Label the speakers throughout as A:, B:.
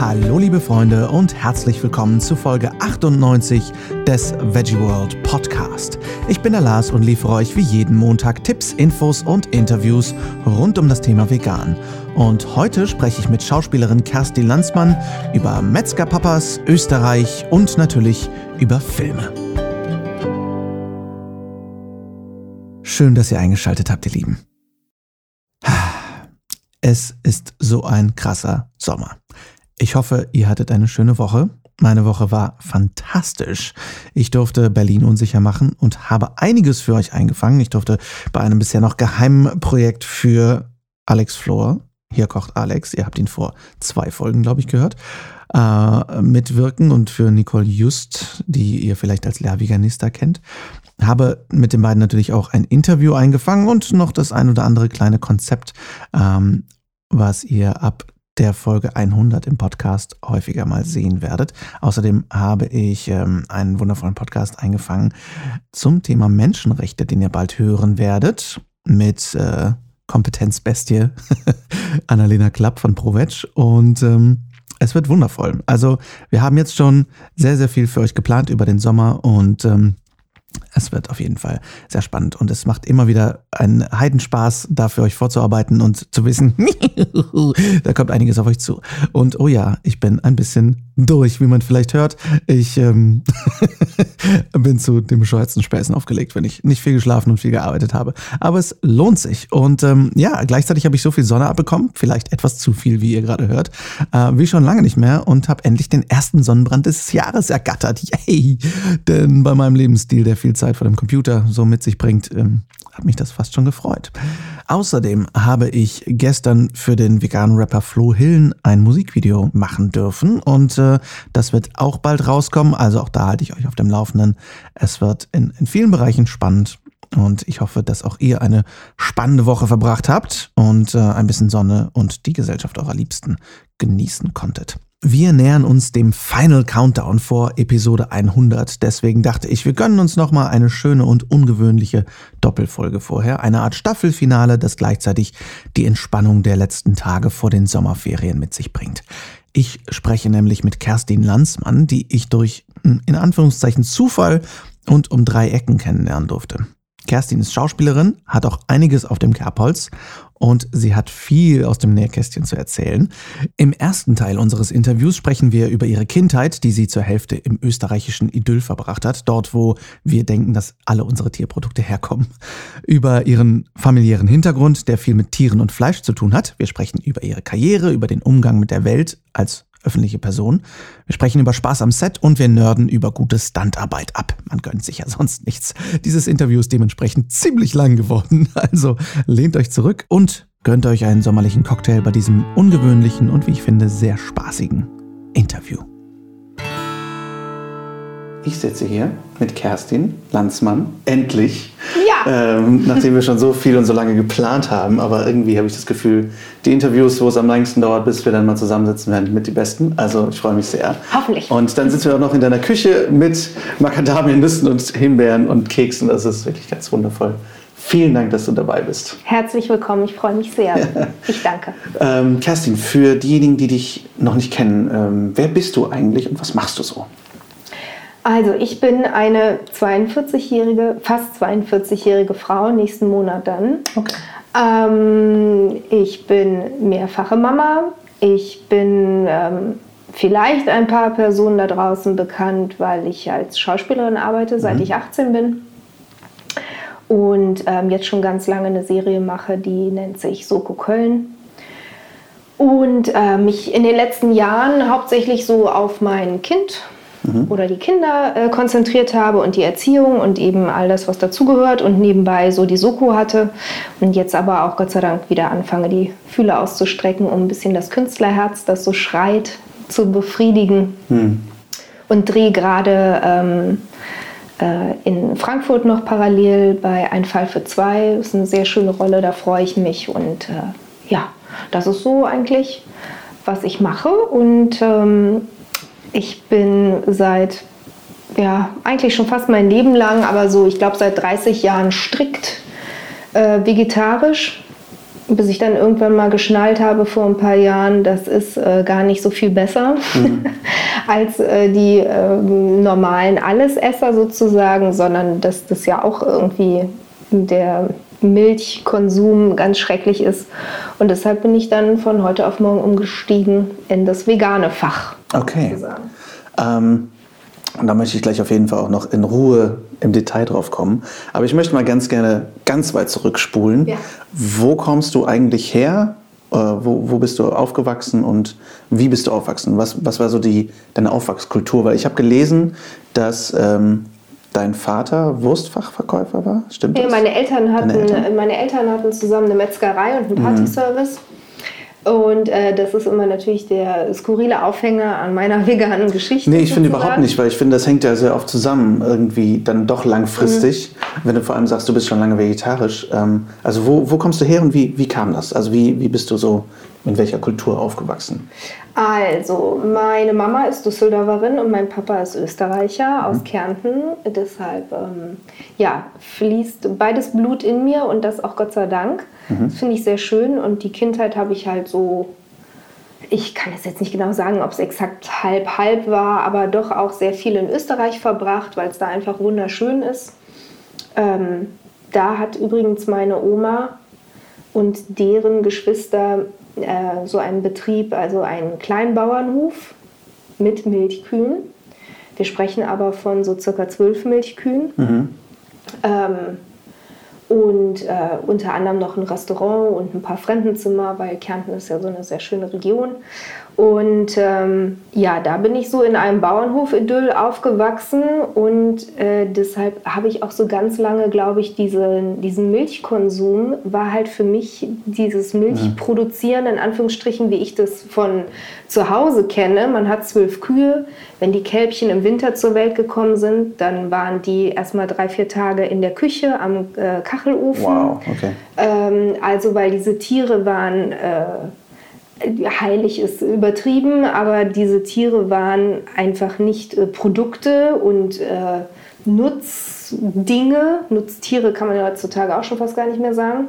A: Hallo liebe Freunde und herzlich willkommen zu Folge 98 des Veggie World Podcast. Ich bin der Lars und liefere euch wie jeden Montag Tipps, Infos und Interviews rund um das Thema Vegan. Und heute spreche ich mit Schauspielerin Kerstin Landsmann über Metzgerpapas, Österreich und natürlich über Filme. Schön, dass ihr eingeschaltet habt, ihr Lieben. Es ist so ein krasser Sommer. Ich hoffe, ihr hattet eine schöne Woche. Meine Woche war fantastisch. Ich durfte Berlin unsicher machen und habe einiges für euch eingefangen. Ich durfte bei einem bisher noch geheimen Projekt für Alex Flor, hier kocht Alex, ihr habt ihn vor zwei Folgen, glaube ich, gehört, äh, mitwirken und für Nicole Just, die ihr vielleicht als Lehrveganista kennt. Habe mit den beiden natürlich auch ein Interview eingefangen und noch das ein oder andere kleine Konzept, ähm, was ihr ab der Folge 100 im Podcast häufiger mal sehen werdet. Außerdem habe ich ähm, einen wundervollen Podcast eingefangen zum Thema Menschenrechte, den ihr bald hören werdet mit äh, Kompetenzbestie Annalena Klapp von ProVeg und ähm, es wird wundervoll. Also wir haben jetzt schon sehr, sehr viel für euch geplant über den Sommer und ähm, es wird auf jeden Fall sehr spannend und es macht immer wieder einen Heidenspaß, da für euch vorzuarbeiten und zu wissen, da kommt einiges auf euch zu. Und oh ja, ich bin ein bisschen durch, wie man vielleicht hört. Ich ähm, bin zu dem bescheuertsten Späßen aufgelegt, wenn ich nicht viel geschlafen und viel gearbeitet habe. Aber es lohnt sich. Und ähm, ja, gleichzeitig habe ich so viel Sonne abbekommen, vielleicht etwas zu viel, wie ihr gerade hört, äh, wie schon lange nicht mehr und habe endlich den ersten Sonnenbrand des Jahres ergattert. Yay! Denn bei meinem Lebensstil, der viel Zeit vor dem Computer so mit sich bringt, ähm, hat mich das fast schon gefreut. Außerdem habe ich gestern für den veganen Rapper Flo Hillen ein Musikvideo machen dürfen und äh, das wird auch bald rauskommen. Also auch da halte ich euch auf dem Laufenden. Es wird in, in vielen Bereichen spannend und ich hoffe, dass auch ihr eine spannende Woche verbracht habt und äh, ein bisschen Sonne und die Gesellschaft eurer Liebsten genießen konntet. Wir nähern uns dem Final Countdown vor Episode 100. Deswegen dachte ich, wir gönnen uns nochmal eine schöne und ungewöhnliche Doppelfolge vorher. Eine Art Staffelfinale, das gleichzeitig die Entspannung der letzten Tage vor den Sommerferien mit sich bringt. Ich spreche nämlich mit Kerstin Landsmann, die ich durch, hm, in Anführungszeichen, Zufall und um drei Ecken kennenlernen durfte. Kerstin ist Schauspielerin, hat auch einiges auf dem Kerbholz und sie hat viel aus dem Nähkästchen zu erzählen. Im ersten Teil unseres Interviews sprechen wir über ihre Kindheit, die sie zur Hälfte im österreichischen Idyll verbracht hat, dort wo wir denken, dass alle unsere Tierprodukte herkommen. Über ihren familiären Hintergrund, der viel mit Tieren und Fleisch zu tun hat. Wir sprechen über ihre Karriere, über den Umgang mit der Welt als öffentliche Person. Wir sprechen über Spaß am Set und wir nörden über gute Standarbeit ab. Man gönnt sich ja sonst nichts. Dieses Interview ist dementsprechend ziemlich lang geworden. Also lehnt euch zurück und gönnt euch einen sommerlichen Cocktail bei diesem ungewöhnlichen und wie ich finde sehr spaßigen Interview. Ich sitze hier mit Kerstin Landsmann, endlich.
B: Ja.
A: Ähm, nachdem wir schon so viel und so lange geplant haben. Aber irgendwie habe ich das Gefühl, die Interviews, wo es am längsten dauert, bis wir dann mal zusammensitzen werden, mit die besten. Also ich freue mich sehr.
B: Hoffentlich.
A: Und dann sitzen wir auch noch in deiner Küche mit Macadamiennüssen und Himbeeren und Keksen. Das ist wirklich ganz wundervoll. Vielen Dank, dass du dabei bist.
B: Herzlich willkommen, ich freue mich sehr. Ich danke.
A: Ähm, Kerstin, für diejenigen, die dich noch nicht kennen, ähm, wer bist du eigentlich und was machst du so?
B: Also ich bin eine 42-jährige, fast 42-jährige Frau, nächsten Monat dann.
A: Okay.
B: Ähm, ich bin mehrfache Mama. Ich bin ähm, vielleicht ein paar Personen da draußen bekannt, weil ich als Schauspielerin arbeite, seit mhm. ich 18 bin. Und ähm, jetzt schon ganz lange eine Serie mache, die nennt sich Soko Köln. Und äh, mich in den letzten Jahren hauptsächlich so auf mein Kind mhm. oder die Kinder äh, konzentriert habe und die Erziehung und eben all das, was dazugehört und nebenbei so die Soko hatte und jetzt aber auch Gott sei Dank wieder anfange, die Fühler auszustrecken, um ein bisschen das Künstlerherz, das so schreit, zu befriedigen mhm. und drehe gerade ähm, äh, in Frankfurt noch parallel bei Ein Fall für zwei. Das ist eine sehr schöne Rolle, da freue ich mich und äh, ja, das ist so eigentlich, was ich mache und ähm, ich bin seit, ja, eigentlich schon fast mein Leben lang, aber so, ich glaube, seit 30 Jahren strikt äh, vegetarisch. bis ich dann irgendwann mal geschnallt habe vor ein paar Jahren, das ist äh, gar nicht so viel besser mhm. als äh, die äh, normalen Allesesser sozusagen, sondern dass das ja auch irgendwie der Milchkonsum ganz schrecklich ist. Und deshalb bin ich dann von heute auf morgen umgestiegen in das vegane Fach.
A: Okay. Ähm, und da möchte ich gleich auf jeden Fall auch noch in Ruhe im Detail drauf kommen. Aber ich möchte mal ganz gerne ganz weit zurückspulen. Ja. Wo kommst du eigentlich her? Äh, wo, wo, bist du aufgewachsen und wie bist du aufgewachsen? Was, was war so die, deine Aufwachskultur? Weil ich habe gelesen, dass ähm, dein Vater Wurstfachverkäufer war. Stimmt
B: das? Ja, meine Eltern hatten, Eltern? meine Eltern hatten zusammen eine Metzgerei und einen mhm. Partyservice. Mhm. Und äh, das ist immer natürlich der skurrile Aufhänger an meiner veganen Geschichte.
A: Nee, ich finde überhaupt nicht, weil ich finde, das hängt ja sehr oft zusammen, irgendwie dann doch langfristig, mhm. wenn du vor allem sagst, du bist schon lange vegetarisch. Ähm, also wo, wo kommst du her und wie, wie kam das? Also wie, wie bist du so in welcher Kultur aufgewachsen?
B: Also, meine Mama ist Düsseldorferin und mein Papa ist Österreicher aus mhm. Kärnten. Deshalb ähm, ja, fließt beides Blut in mir und das auch Gott sei Dank. Mhm. Das finde ich sehr schön und die Kindheit habe ich halt so, ich kann es jetzt nicht genau sagen, ob es exakt halb-halb war, aber doch auch sehr viel in Österreich verbracht, weil es da einfach wunderschön ist. Ähm, da hat übrigens meine Oma und deren Geschwister äh, so einen Betrieb, also einen Kleinbauernhof mit Milchkühen. Wir sprechen aber von so circa zwölf Milchkühen. Mhm. Ähm, und äh, unter anderem noch ein Restaurant und ein paar Fremdenzimmer, weil Kärnten ist ja so eine sehr schöne Region. Und ähm, ja, da bin ich so in einem Bauernhof-Idyll aufgewachsen und äh, deshalb habe ich auch so ganz lange, glaube ich, diese, diesen Milchkonsum war halt für mich dieses Milchproduzieren, in Anführungsstrichen, wie ich das von zu Hause kenne. Man hat zwölf Kühe. Wenn die Kälbchen im Winter zur Welt gekommen sind, dann waren die erstmal drei, vier Tage in der Küche am äh, Kachelofen. Wow, okay. Ähm, also, weil diese Tiere waren. Äh, heilig ist übertrieben, aber diese Tiere waren einfach nicht äh, Produkte und äh, Nutzdinge. Nutztiere kann man ja heutzutage auch schon fast gar nicht mehr sagen.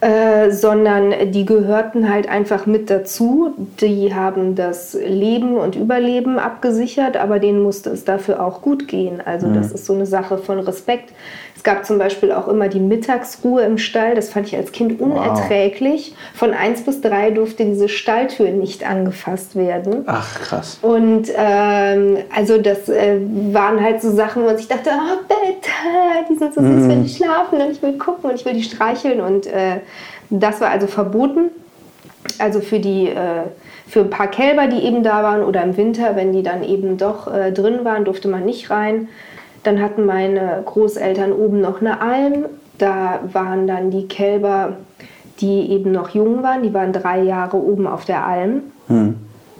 B: Äh, sondern die gehörten halt einfach mit dazu. Die haben das Leben und Überleben abgesichert, aber denen musste es dafür auch gut gehen. Also mhm. das ist so eine Sache von Respekt. Es gab zum Beispiel auch immer die Mittagsruhe im Stall. Das fand ich als Kind unerträglich. Wow. Von 1 bis 3 durfte diese Stalltür nicht angefasst werden.
A: Ach, krass.
B: Und ähm, also das äh, waren halt so Sachen, wo ich dachte, oh, Bett, die sind so süß, mhm. wenn die schlafen und ich will gucken und ich will die streicheln. Und äh, das war also verboten. Also für die... Äh, für ein paar Kälber, die eben da waren, oder im Winter, wenn die dann eben doch äh, drin waren, durfte man nicht rein. Dann hatten meine Großeltern oben noch eine Alm. Da waren dann die Kälber, die eben noch jung waren. Die waren drei Jahre oben auf der Alm. Hm.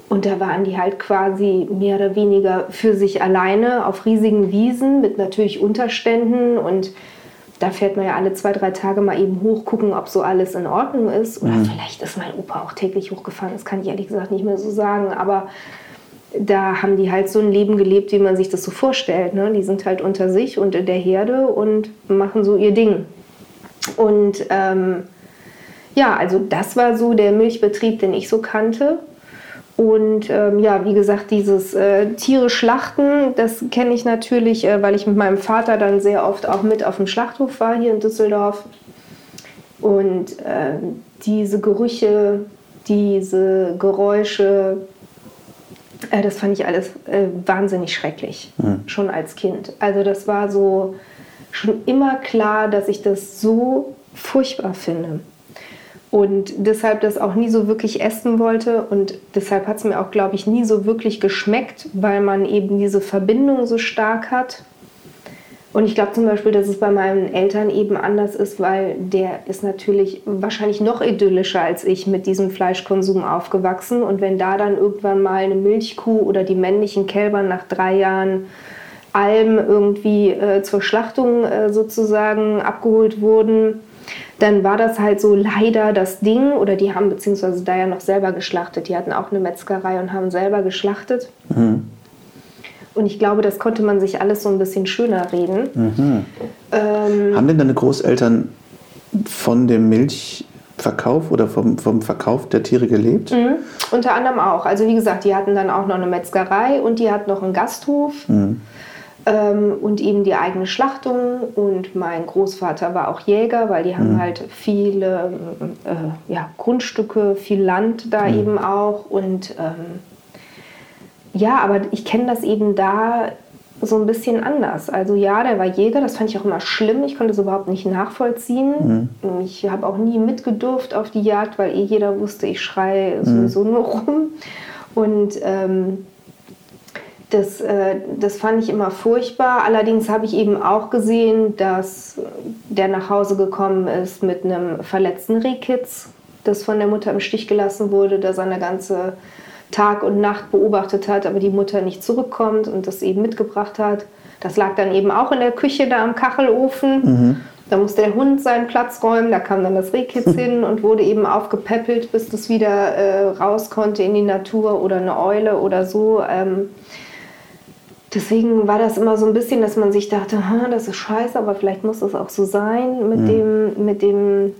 B: Und da waren die halt quasi mehr oder weniger für sich alleine auf riesigen Wiesen mit natürlich Unterständen. Und da fährt man ja alle zwei, drei Tage mal eben hoch, gucken, ob so alles in Ordnung ist. Oder hm. vielleicht ist mein Opa auch täglich hochgefahren. Das kann ich ehrlich gesagt nicht mehr so sagen. Aber da haben die halt so ein Leben gelebt, wie man sich das so vorstellt. Ne? Die sind halt unter sich und in der Herde und machen so ihr Ding. Und ähm, ja, also das war so der Milchbetrieb, den ich so kannte. Und ähm, ja, wie gesagt, dieses äh, Tiere schlachten, das kenne ich natürlich, äh, weil ich mit meinem Vater dann sehr oft auch mit auf dem Schlachthof war hier in Düsseldorf. Und äh, diese Gerüche, diese Geräusche, äh, das fand ich alles äh, wahnsinnig schrecklich, mhm. schon als Kind. Also das war so schon immer klar, dass ich das so furchtbar finde. Und deshalb das auch nie so wirklich essen wollte. Und deshalb hat es mir auch, glaube ich, nie so wirklich geschmeckt, weil man eben diese Verbindung so stark hat und ich glaube zum Beispiel, dass es bei meinen Eltern eben anders ist, weil der ist natürlich wahrscheinlich noch idyllischer als ich mit diesem Fleischkonsum aufgewachsen. Und wenn da dann irgendwann mal eine Milchkuh oder die männlichen Kälber nach drei Jahren Alm irgendwie äh, zur Schlachtung äh, sozusagen abgeholt wurden, dann war das halt so leider das Ding. Oder die haben beziehungsweise da ja noch selber geschlachtet. Die hatten auch eine Metzgerei und haben selber geschlachtet. Mhm. Und ich glaube, das konnte man sich alles so ein bisschen schöner reden.
A: Mhm. Ähm, Haben denn deine Großeltern von dem Milch, Verkauf oder vom, vom Verkauf der Tiere gelebt?
B: Mhm. Unter anderem auch. Also wie gesagt, die hatten dann auch noch eine Metzgerei und die hatten noch einen Gasthof. Mhm. Ähm, und eben die eigene Schlachtung. Und mein Großvater war auch Jäger, weil die haben mhm. halt viele äh, ja, Grundstücke, viel Land da mhm. eben auch. Und ähm, ja, aber ich kenne das eben da so ein bisschen anders. Also ja, der war Jäger, das fand ich auch immer schlimm. Ich konnte es überhaupt nicht nachvollziehen. Mhm. Ich habe auch nie mitgedurft auf die Jagd, weil eh jeder wusste, ich schreie sowieso mhm. nur rum. Und ähm, das, äh, das fand ich immer furchtbar. Allerdings habe ich eben auch gesehen, dass der nach Hause gekommen ist mit einem verletzten Rehkitz, das von der Mutter im Stich gelassen wurde, dass er eine ganze Tag und Nacht beobachtet hat, aber die Mutter nicht zurückkommt und das eben mitgebracht hat. Das lag dann eben auch in der Küche da am Kachelofen. Mhm. Da musste der Hund seinen Platz räumen, da kam dann das Rehkitz hin und wurde eben aufgepäppelt, bis das wieder äh, raus konnte in die Natur oder eine Eule oder so. Ähm, deswegen war das immer so ein bisschen, dass man sich dachte, das ist scheiße, aber vielleicht muss das auch so sein mit, mhm. dem, mit dem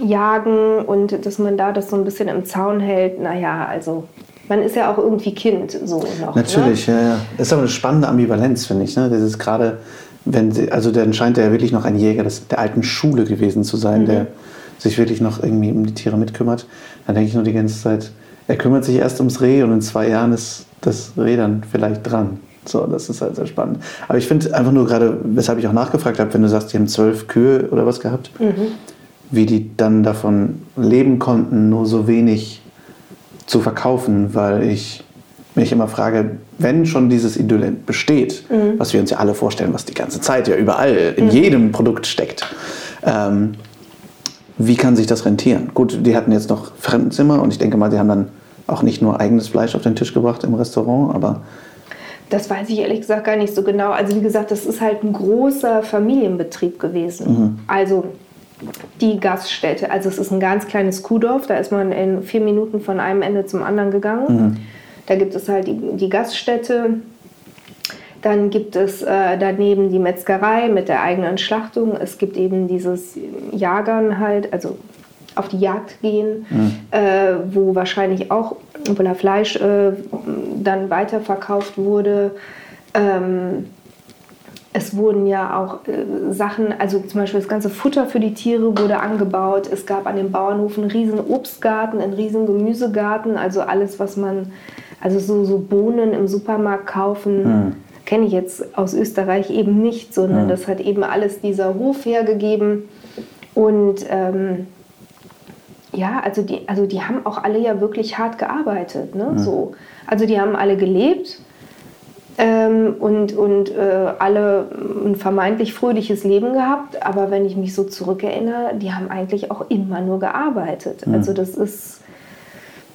B: Jagen und dass man da das so ein bisschen im Zaun hält. Naja, also man ist ja auch irgendwie Kind so noch.
A: Ne? Natürlich, ne? ja, ja. Das ist aber eine spannende Ambivalenz, finde ich. Ne? Das ist gerade, wenn sie, also dann scheint er ja wirklich noch ein Jäger des, der alten Schule gewesen zu sein, mhm. der sich wirklich noch irgendwie um die Tiere mitkümmert. Dann denke ich nur die ganze Zeit, er kümmert sich erst ums Reh und in zwei Jahren ist das Reh dann vielleicht dran. So, das ist halt sehr spannend. Aber ich finde einfach nur gerade, weshalb ich auch nachgefragt habe, wenn du sagst, die haben zwölf Kühe oder was gehabt, mhm. wie die dann davon leben konnten, nur so wenig zu verkaufen, weil ich mich immer frage, wenn schon dieses Idyll besteht, mhm. was wir uns ja alle vorstellen, was die ganze Zeit ja überall in mhm. jedem Produkt steckt, ähm, wie kann sich das rentieren? Gut, die hatten jetzt noch Fremdenzimmer und ich denke mal, sie haben dann auch nicht nur eigenes Fleisch auf den Tisch gebracht im Restaurant, aber
B: das weiß ich ehrlich gesagt gar nicht so genau. Also wie gesagt, das ist halt ein großer Familienbetrieb gewesen. Mhm. Also die Gaststätte. Also es ist ein ganz kleines Kuhdorf, da ist man in vier Minuten von einem Ende zum anderen gegangen. Mhm. Da gibt es halt die, die, Gaststätte. Dann gibt es äh, daneben die Metzgerei mit der eigenen Schlachtung. Es gibt eben dieses Jagern halt, also auf die Jagd gehen, mhm. äh, wo wahrscheinlich auch Fleisch äh, dann weiterverkauft wurde. Ähm, es wurden ja auch äh, Sachen, also zum Beispiel das ganze Futter für die Tiere wurde angebaut. Es gab an dem Bauernhof einen riesen Obstgarten, einen riesen Gemüsegarten, also alles, was man, also so, so Bohnen im Supermarkt kaufen, mhm. kenne ich jetzt aus Österreich eben nicht, sondern mhm. das hat eben alles dieser Hof hergegeben. Und ähm, ja, also die, also die haben auch alle ja wirklich hart gearbeitet. Ne? Mhm. So. Also die haben alle gelebt ähm, und, und äh, alle ein vermeintlich fröhliches Leben gehabt. Aber wenn ich mich so zurückerinnere, die haben eigentlich auch immer nur gearbeitet. Mhm. Also das ist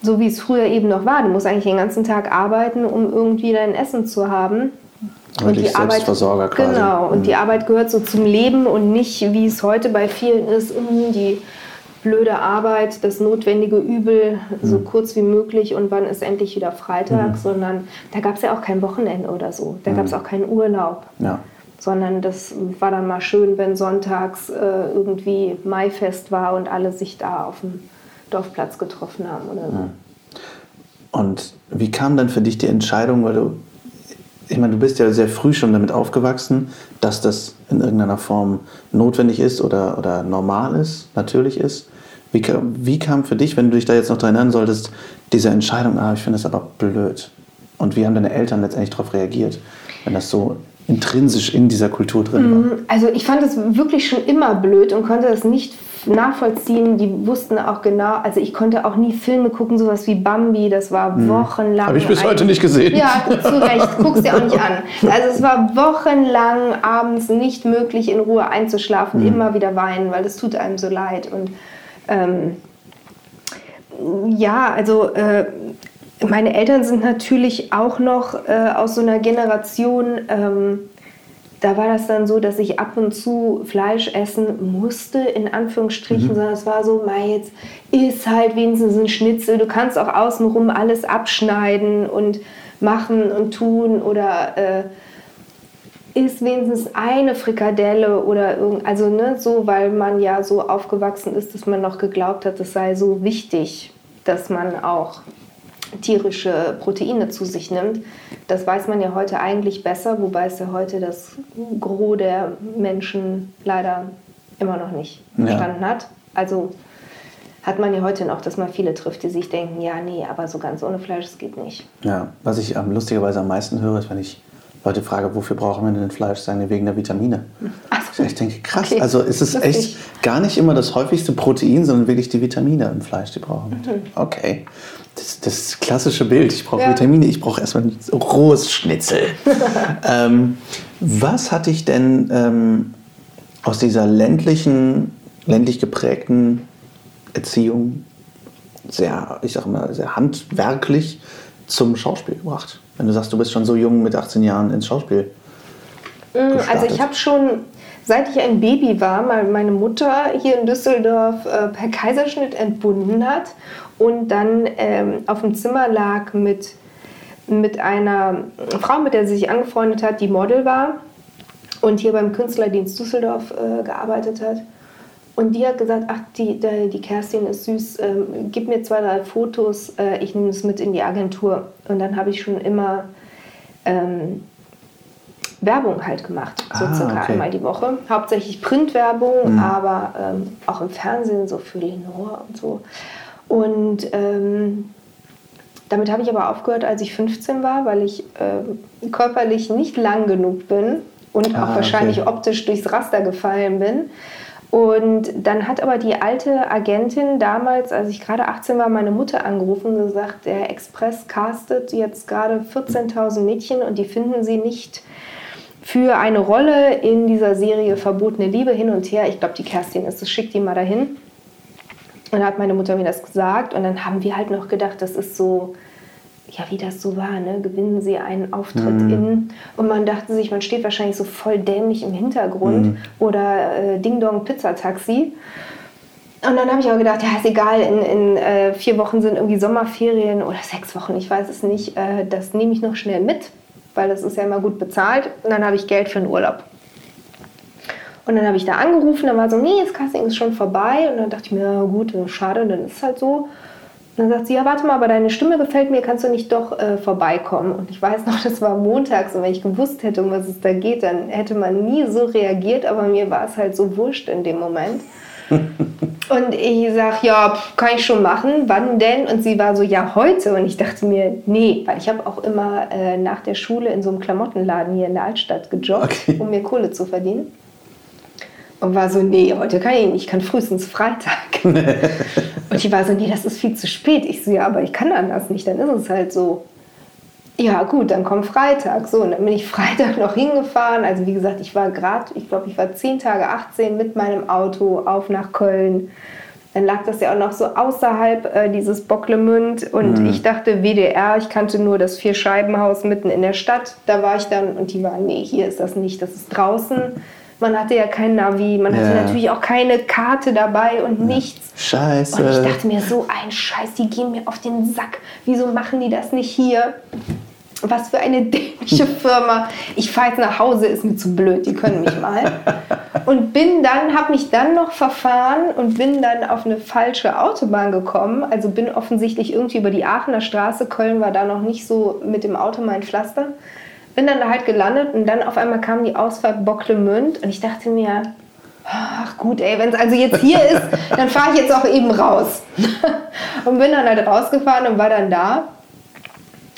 B: so, wie es früher eben noch war. Du musst eigentlich den ganzen Tag arbeiten, um irgendwie dein Essen zu haben.
A: Und die Arbeit, quasi.
B: genau, und mhm. die Arbeit gehört so zum Leben und nicht, wie es heute bei vielen ist, die blöde Arbeit, das notwendige Übel so mhm. kurz wie möglich und wann ist endlich wieder Freitag, mhm. sondern da gab es ja auch kein Wochenende oder so. Da mhm. gab es auch keinen Urlaub. Ja. Sondern das war dann mal schön, wenn sonntags äh, irgendwie Maifest war und alle sich da auf dem Dorfplatz getroffen haben oder so.
A: Und wie kam dann für dich die Entscheidung, weil du, ich meine, du bist ja sehr früh schon damit aufgewachsen, dass das in irgendeiner Form notwendig ist oder, oder normal ist, natürlich ist. Wie, wie kam für dich, wenn du dich da jetzt noch dran erinnern solltest, diese Entscheidung, ah, ich finde das aber blöd? Und wie haben deine Eltern letztendlich darauf reagiert, wenn das so intrinsisch in dieser Kultur drin war?
B: Mm, also ich fand es wirklich schon immer blöd und konnte das nicht nachvollziehen. Die wussten auch genau, also ich konnte auch nie Filme gucken, sowas wie Bambi, das war hm. wochenlang.
A: Habe ich bis heute nicht gesehen.
B: Ja, zu Recht, guck's dir auch nicht an. Also es war wochenlang abends nicht möglich, in Ruhe einzuschlafen, hm. immer wieder weinen, weil das tut einem so leid. Und ähm, ja, also äh, meine Eltern sind natürlich auch noch äh, aus so einer Generation, ähm, da war das dann so, dass ich ab und zu Fleisch essen musste, in Anführungsstrichen, mhm. sondern es war so, mal jetzt ist halt wenigstens ein Schnitzel, du kannst auch außenrum alles abschneiden und machen und tun oder äh, ist wenigstens eine Frikadelle oder irgend, also ne, so, weil man ja so aufgewachsen ist, dass man noch geglaubt hat, es sei so wichtig, dass man auch tierische Proteine zu sich nimmt. Das weiß man ja heute eigentlich besser, wobei es ja heute das Gros der Menschen leider immer noch nicht ja. verstanden hat. Also hat man ja heute noch, dass man viele trifft, die sich denken, ja, nee, aber so ganz ohne Fleisch, das geht nicht.
A: Ja, was ich ähm, lustigerweise am meisten höre, ist, wenn ich Leute frage, wofür brauchen wir denn Fleisch, sagen wegen der Vitamine. So. Ich denke, krass, okay. also ist es echt gar nicht immer das häufigste Protein, sondern wirklich die Vitamine im Fleisch, die brauchen. Mhm. Okay. Das, das klassische Bild. Ich brauche ja. Vitamine, ich brauche erstmal ein rohes Schnitzel. ähm, was hat dich denn ähm, aus dieser ländlichen, ländlich geprägten Erziehung sehr, ich sag mal, sehr handwerklich zum Schauspiel gebracht? Wenn du sagst, du bist schon so jung mit 18 Jahren ins Schauspiel.
B: Mm, also ich habe schon, seit ich ein Baby war, weil meine Mutter hier in Düsseldorf äh, per Kaiserschnitt entbunden hat und dann ähm, auf dem Zimmer lag mit, mit einer Frau, mit der sie sich angefreundet hat, die Model war und hier beim Künstlerdienst Düsseldorf äh, gearbeitet hat. Und die hat gesagt, ach, die, die Kerstin ist süß, ähm, gib mir zwei, drei Fotos, äh, ich nehme es mit in die Agentur. Und dann habe ich schon immer ähm, Werbung halt gemacht, so ah, circa okay. einmal die Woche. Hauptsächlich Printwerbung, mhm. aber ähm, auch im Fernsehen, so für Lenore und so. Und ähm, damit habe ich aber aufgehört, als ich 15 war, weil ich äh, körperlich nicht lang genug bin und ah, auch wahrscheinlich okay. optisch durchs Raster gefallen bin. Und dann hat aber die alte Agentin damals, als ich gerade 18 war, meine Mutter angerufen und gesagt, der Express castet jetzt gerade 14.000 Mädchen und die finden sie nicht für eine Rolle in dieser Serie Verbotene Liebe hin und her. Ich glaube, die Kerstin ist es, schickt die mal dahin. Und dann hat meine Mutter mir das gesagt und dann haben wir halt noch gedacht, das ist so ja, wie das so war, ne? gewinnen sie einen Auftritt mhm. in. Und man dachte sich, man steht wahrscheinlich so voll dämlich im Hintergrund mhm. oder äh, Ding Dong Pizzataxi. Und dann habe ich auch gedacht, ja, ist egal, in, in äh, vier Wochen sind irgendwie Sommerferien oder sechs Wochen, ich weiß es nicht. Äh, das nehme ich noch schnell mit, weil das ist ja immer gut bezahlt. Und dann habe ich Geld für den Urlaub. Und dann habe ich da angerufen, dann war so, nee, das Casting ist schon vorbei. Und dann dachte ich mir, ja, gut, schade, dann ist es halt so dann sagt sie, ja, warte mal, aber deine Stimme gefällt mir, kannst du nicht doch äh, vorbeikommen? Und ich weiß noch, das war montags und wenn ich gewusst hätte, um was es da geht, dann hätte man nie so reagiert, aber mir war es halt so wurscht in dem Moment. und ich sag, ja, kann ich schon machen, wann denn? Und sie war so, ja, heute. Und ich dachte mir, nee, weil ich habe auch immer äh, nach der Schule in so einem Klamottenladen hier in der Altstadt gejobbt, okay. um mir Kohle zu verdienen. Und war so, nee, heute kann ich nicht, ich kann frühestens Freitag. und ich war so, nee, das ist viel zu spät. Ich so, ja, aber ich kann anders nicht, dann ist es halt so. Ja, gut, dann kommt Freitag. So, und dann bin ich Freitag noch hingefahren. Also, wie gesagt, ich war gerade, ich glaube, ich war zehn Tage 18 mit meinem Auto auf nach Köln. Dann lag das ja auch noch so außerhalb äh, dieses Bocklemünd. Und mhm. ich dachte, WDR, ich kannte nur das Vierscheibenhaus mitten in der Stadt. Da war ich dann und die waren, nee, hier ist das nicht, das ist draußen. Man hatte ja kein Navi, man hatte natürlich auch keine Karte dabei und nichts.
A: Scheiße.
B: Und ich dachte mir, so ein Scheiß, die gehen mir auf den Sack. Wieso machen die das nicht hier? Was für eine dämliche Firma. Ich fahre jetzt nach Hause, ist mir zu blöd, die können mich mal. Und bin dann, habe mich dann noch verfahren und bin dann auf eine falsche Autobahn gekommen. Also bin offensichtlich irgendwie über die Aachener Straße. Köln war da noch nicht so mit dem Auto mein Pflaster bin dann da halt gelandet und dann auf einmal kam die Ausfahrt Bocklemünd und ich dachte mir, ach gut, ey, wenn es also jetzt hier ist, dann fahre ich jetzt auch eben raus. und bin dann halt rausgefahren und war dann da.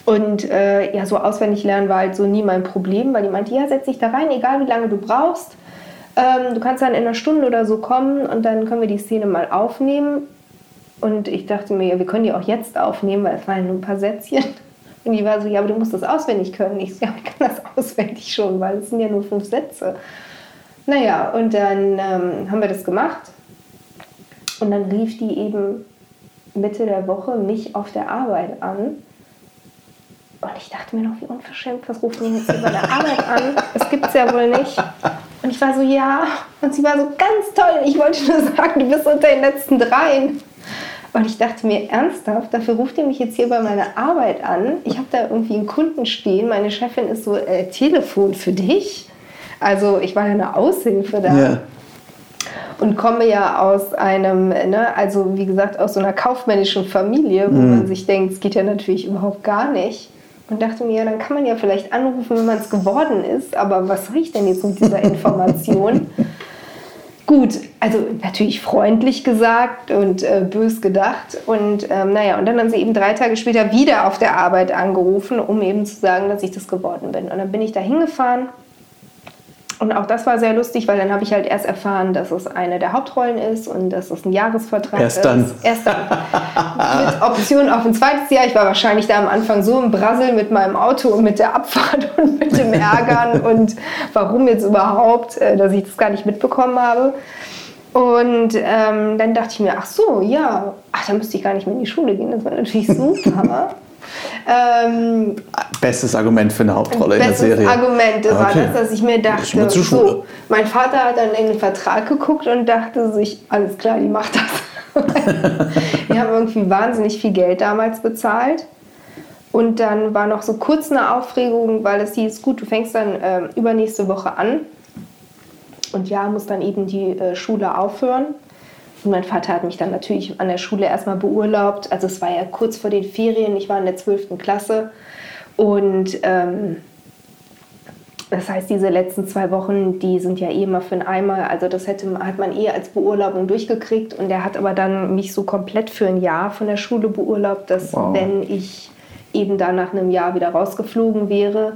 B: Und äh, ja, so auswendig lernen war halt so nie mein Problem, weil die meinte, ja, setz dich da rein, egal wie lange du brauchst. Ähm, du kannst dann in einer Stunde oder so kommen und dann können wir die Szene mal aufnehmen. Und ich dachte mir, ja, wir können die auch jetzt aufnehmen, weil es waren nur ein paar Sätzchen. Und die war so, ja, aber du musst das auswendig können. Ich so, ja, ich kann das auswendig schon, weil es sind ja nur fünf Sätze. Naja, und dann ähm, haben wir das gemacht. Und dann rief die eben Mitte der Woche mich auf der Arbeit an. Und ich dachte mir noch, wie unverschämt, was rufen die jetzt bei der Arbeit an? Das gibt's ja wohl nicht. Und ich war so, ja. Und sie war so, ganz toll. Ich wollte nur sagen, du bist unter den letzten dreien. Und ich dachte mir ernsthaft, dafür ruft ihr mich jetzt hier bei meiner Arbeit an. Ich habe da irgendwie einen Kunden stehen. Meine Chefin ist so, äh, Telefon für dich? Also ich war ja eine Aushilfe da.
A: Ja.
B: Und komme ja aus einem, ne, also wie gesagt, aus so einer kaufmännischen Familie, wo
A: Mhm.
B: man sich denkt, es geht ja natürlich überhaupt gar nicht. Und dachte mir, ja, dann kann man ja vielleicht anrufen, wenn man es geworden ist. Aber was soll ich denn jetzt mit dieser Information? Gut, also natürlich freundlich gesagt und äh, bös gedacht. Und ähm, naja, und dann haben sie eben drei Tage später wieder auf der Arbeit angerufen, um eben zu sagen, dass ich das geworden bin. Und dann bin ich da hingefahren. Und auch das war sehr lustig, weil dann habe ich halt erst erfahren, dass es eine der Hauptrollen ist und dass es ein Jahresvertrag
A: Erst
B: ist.
A: dann.
B: Erst dann. mit Option auf ein zweites Jahr. Ich war wahrscheinlich da am Anfang so im Brassel mit meinem Auto und mit der Abfahrt und mit dem Ärgern und warum jetzt überhaupt, äh, dass ich das gar nicht mitbekommen habe. Und ähm, dann dachte ich mir, ach so, ja, ach, da müsste ich gar nicht mehr in die Schule gehen. Das war natürlich super. ähm,
A: Bestes Argument für eine Hauptrolle in der
B: Bestes
A: Serie.
B: Argument war
A: Okay.
B: das, dass ich mir dachte,
A: ich
B: so, mein Vater hat dann in den Vertrag geguckt und dachte sich, alles klar, die macht das. Wir haben irgendwie wahnsinnig viel Geld damals bezahlt. Und dann war noch so kurz eine Aufregung, weil es hieß, gut, du fängst dann ähm, übernächste Woche an. Und ja, muss dann eben die äh, Schule aufhören. Und mein Vater hat mich dann natürlich an der Schule erstmal beurlaubt. Also es war ja kurz vor den Ferien, ich war in der 12. Klasse. Und ähm, das heißt, diese letzten zwei Wochen, die sind ja eh immer für einen Eimer. Also das hätte, hat man eh als Beurlaubung durchgekriegt. Und er hat aber dann mich so komplett für ein Jahr von der Schule beurlaubt, dass
A: Wow.
B: wenn ich eben da nach einem Jahr wieder rausgeflogen wäre,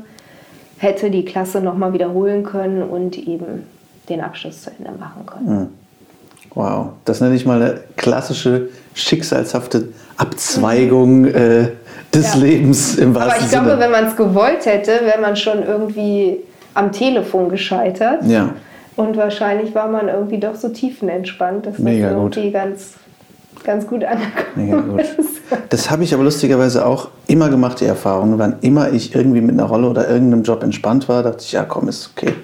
B: hätte die Klasse nochmal wiederholen können und eben den Abschluss zu Ende machen können.
A: Wow, das nenne ich mal eine klassische schicksalshafte Abzweigung äh, des
B: Ja.
A: Lebens im
B: Aber
A: wahrsten
B: ich glaube,
A: Sinne.
B: wenn man es gewollt hätte, wäre man schon irgendwie am Telefon gescheitert.
A: ja,
B: Und wahrscheinlich war man irgendwie doch so tiefenentspannt, dass
A: Mega
B: das
A: gut.
B: irgendwie ganz, ganz gut angekommen
A: Mega gut.
B: ist.
A: Das habe ich aber lustigerweise auch immer gemacht, die Erfahrung. Wann immer ich irgendwie mit einer Rolle oder irgendeinem Job entspannt war, dachte ich, ja komm, ist okay.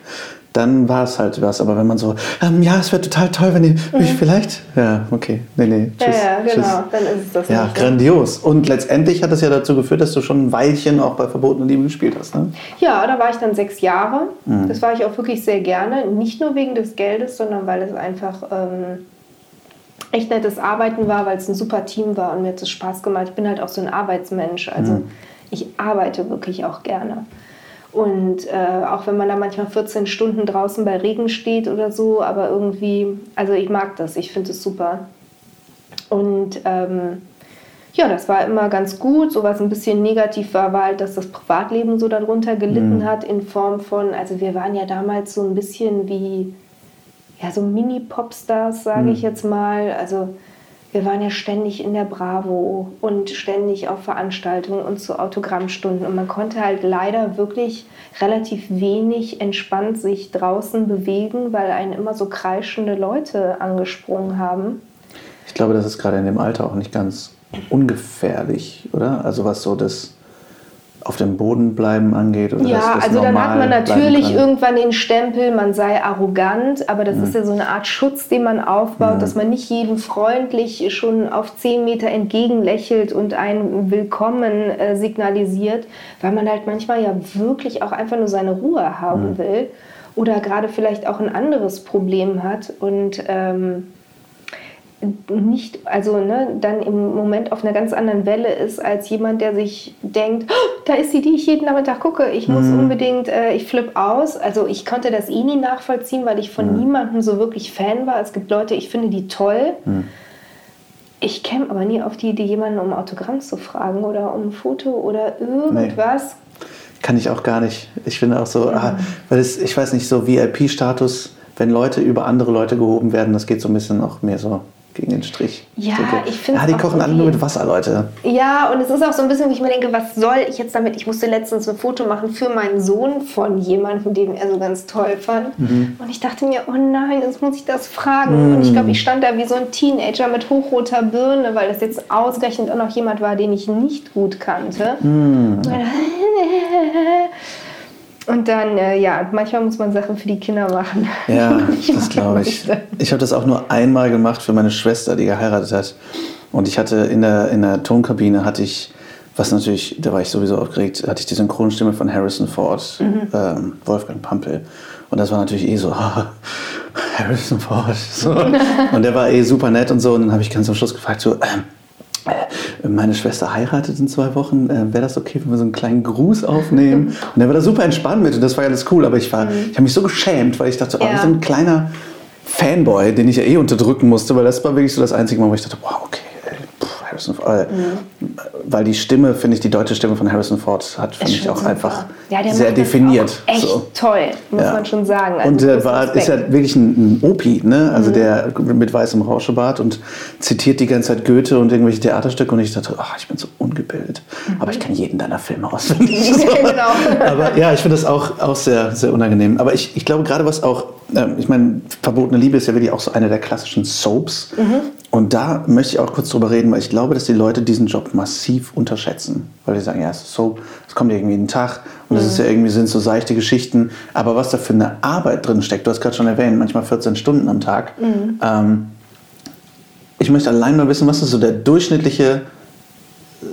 A: Dann war es halt was. Aber wenn man so, ähm, ja, es wäre total toll, wenn ihr mich vielleicht. Ja, okay. Nee, nee.
B: Mhm. Ja,
A: Tschüss.
B: ja, genau,
A: Tschüss.
B: dann ist es das
A: Ja,
B: nicht.
A: grandios. Und letztendlich hat es ja dazu geführt, dass du schon ein Weilchen auch bei Verbotene Liebe gespielt hast. Ne?
B: Ja, da war ich dann sechs Jahre.
A: Mhm.
B: Das war ich auch wirklich sehr gerne. Nicht nur wegen des Geldes, sondern weil es einfach ähm, echt nettes Arbeiten war, weil es ein super Team war und mir hat es Spaß gemacht. Ich bin halt auch so ein Arbeitsmensch. Also
A: Mhm.
B: ich arbeite wirklich auch gerne. Und äh, auch wenn man da manchmal 14 Stunden draußen bei Regen steht oder so, aber irgendwie, also ich mag das, ich finde es super. Und ähm, ja, das war immer ganz gut. So was ein bisschen negativ war, war halt, dass das Privatleben so darunter gelitten hat in Form von, also wir waren ja damals so ein bisschen wie, ja, so Mini-Popstars, sage ich jetzt mal. Also wir waren ja ständig in der Bravo und ständig auf Veranstaltungen und zu Autogrammstunden. Und man konnte halt leider wirklich relativ wenig entspannt sich draußen bewegen, weil einen immer so kreischende Leute angesprungen haben.
A: Ich glaube, das ist gerade in dem Alter auch nicht ganz ungefährlich, oder? Also was so das auf dem Boden bleiben angeht. Oder
B: Ja,
A: das
B: also dann hat man natürlich irgendwann den Stempel, man sei arrogant, aber das ist ja so eine Art Schutz, den man aufbaut, dass man nicht jedem freundlich schon auf 10 Meter entgegenlächelt und ein Willkommen äh, signalisiert, weil man halt manchmal ja wirklich auch einfach nur seine Ruhe haben will oder gerade vielleicht auch ein anderes Problem hat und ähm, nicht, also ne, dann im Moment auf einer ganz anderen Welle ist als jemand, der sich denkt, "Oh, da ist sie, die ich jeden Nachmittag gucke, ich muss unbedingt, äh, ich flippe aus. Also ich konnte das eh nie nachvollziehen, weil ich von niemandem so wirklich Fan war. Es gibt Leute, ich finde die toll. Ich käme aber nie auf die Idee, jemanden um Autogramm zu fragen oder um ein Foto oder irgendwas.
A: Kann ich auch gar nicht. Ich finde auch so, ah, weil es, ich weiß nicht, so VIP-Status, wenn Leute über andere Leute gehoben werden, das geht so ein bisschen auch mehr so gegen den Strich.
B: Ja, ich find's
A: Ja, die kochen alle nur mit Wasser, Leute.
B: Ja, und es ist auch so ein bisschen, wo ich mir denke, was soll ich jetzt damit? Ich musste letztens ein Foto machen für meinen Sohn von jemandem, den er so ganz toll fand.
A: Mhm.
B: Und ich dachte mir, oh nein, jetzt muss ich das fragen. Und ich glaube, ich stand da wie so ein Teenager mit hochroter Birne, weil das jetzt ausgerechnet auch noch jemand war, den ich nicht gut kannte.
A: Mhm.
B: Und dann, äh, ja, manchmal muss man Sachen für die Kinder machen.
A: Ja, das glaube ich. Ich habe das auch nur einmal gemacht für meine Schwester, die geheiratet hat. Und ich hatte in der, in der Tonkabine hatte ich, was natürlich, da war ich sowieso aufgeregt, hatte ich die Synchronstimme von Harrison Ford,
B: Mhm.
A: ähm, Wolfgang Pampel. Und das war natürlich eh so, Harrison Ford. So. Und der war eh super nett und so. Und dann habe ich ganz am Schluss gefragt, so, ähm, äh, meine Schwester heiratet in zwei Wochen. Äh, Wäre das okay, wenn wir so einen kleinen Gruß aufnehmen? Und der war da super entspannt mit und das war ja alles cool. Aber ich, war, mhm. ich habe mich so geschämt, weil ich dachte, oh, ja. so ein kleiner Fanboy, den ich ja eh unterdrücken musste, weil das war wirklich so das einzige Mal, wo ich dachte, wow, okay, Harrison Ford. Mhm. Weil die Stimme, finde ich, die deutsche Stimme von Harrison Ford hat, finde ich, auch super. einfach ja, sehr definiert.
B: echt so. toll, muss ja. man schon sagen.
A: Also und der war, ist ja wirklich ein, ein Opi, ne? also mhm. der mit weißem Rauschebart und zitiert die ganze Zeit Goethe und irgendwelche Theaterstücke und ich dachte, ach, ich bin so ungebildet, mhm. aber ich kann jeden deiner Filme auswendig. genau. aber ja, ich finde das auch, auch sehr, sehr unangenehm. Aber ich, ich glaube gerade, was auch, äh, ich meine, Verbotene Liebe ist ja wirklich auch so eine der klassischen Soaps. Mhm. Und da möchte ich auch kurz drüber reden, weil ich glaube, dass die Leute diesen Job massiv unterschätzen. Weil die sagen, ja, es ist so, es kommt irgendwie jeden Tag und es mhm. ist ja irgendwie sind so seichte Geschichten. Aber was da für eine Arbeit drin steckt, du hast gerade schon erwähnt, manchmal 14 Stunden am Tag. Mhm. Ähm, ich möchte allein mal wissen, was ist so der durchschnittliche,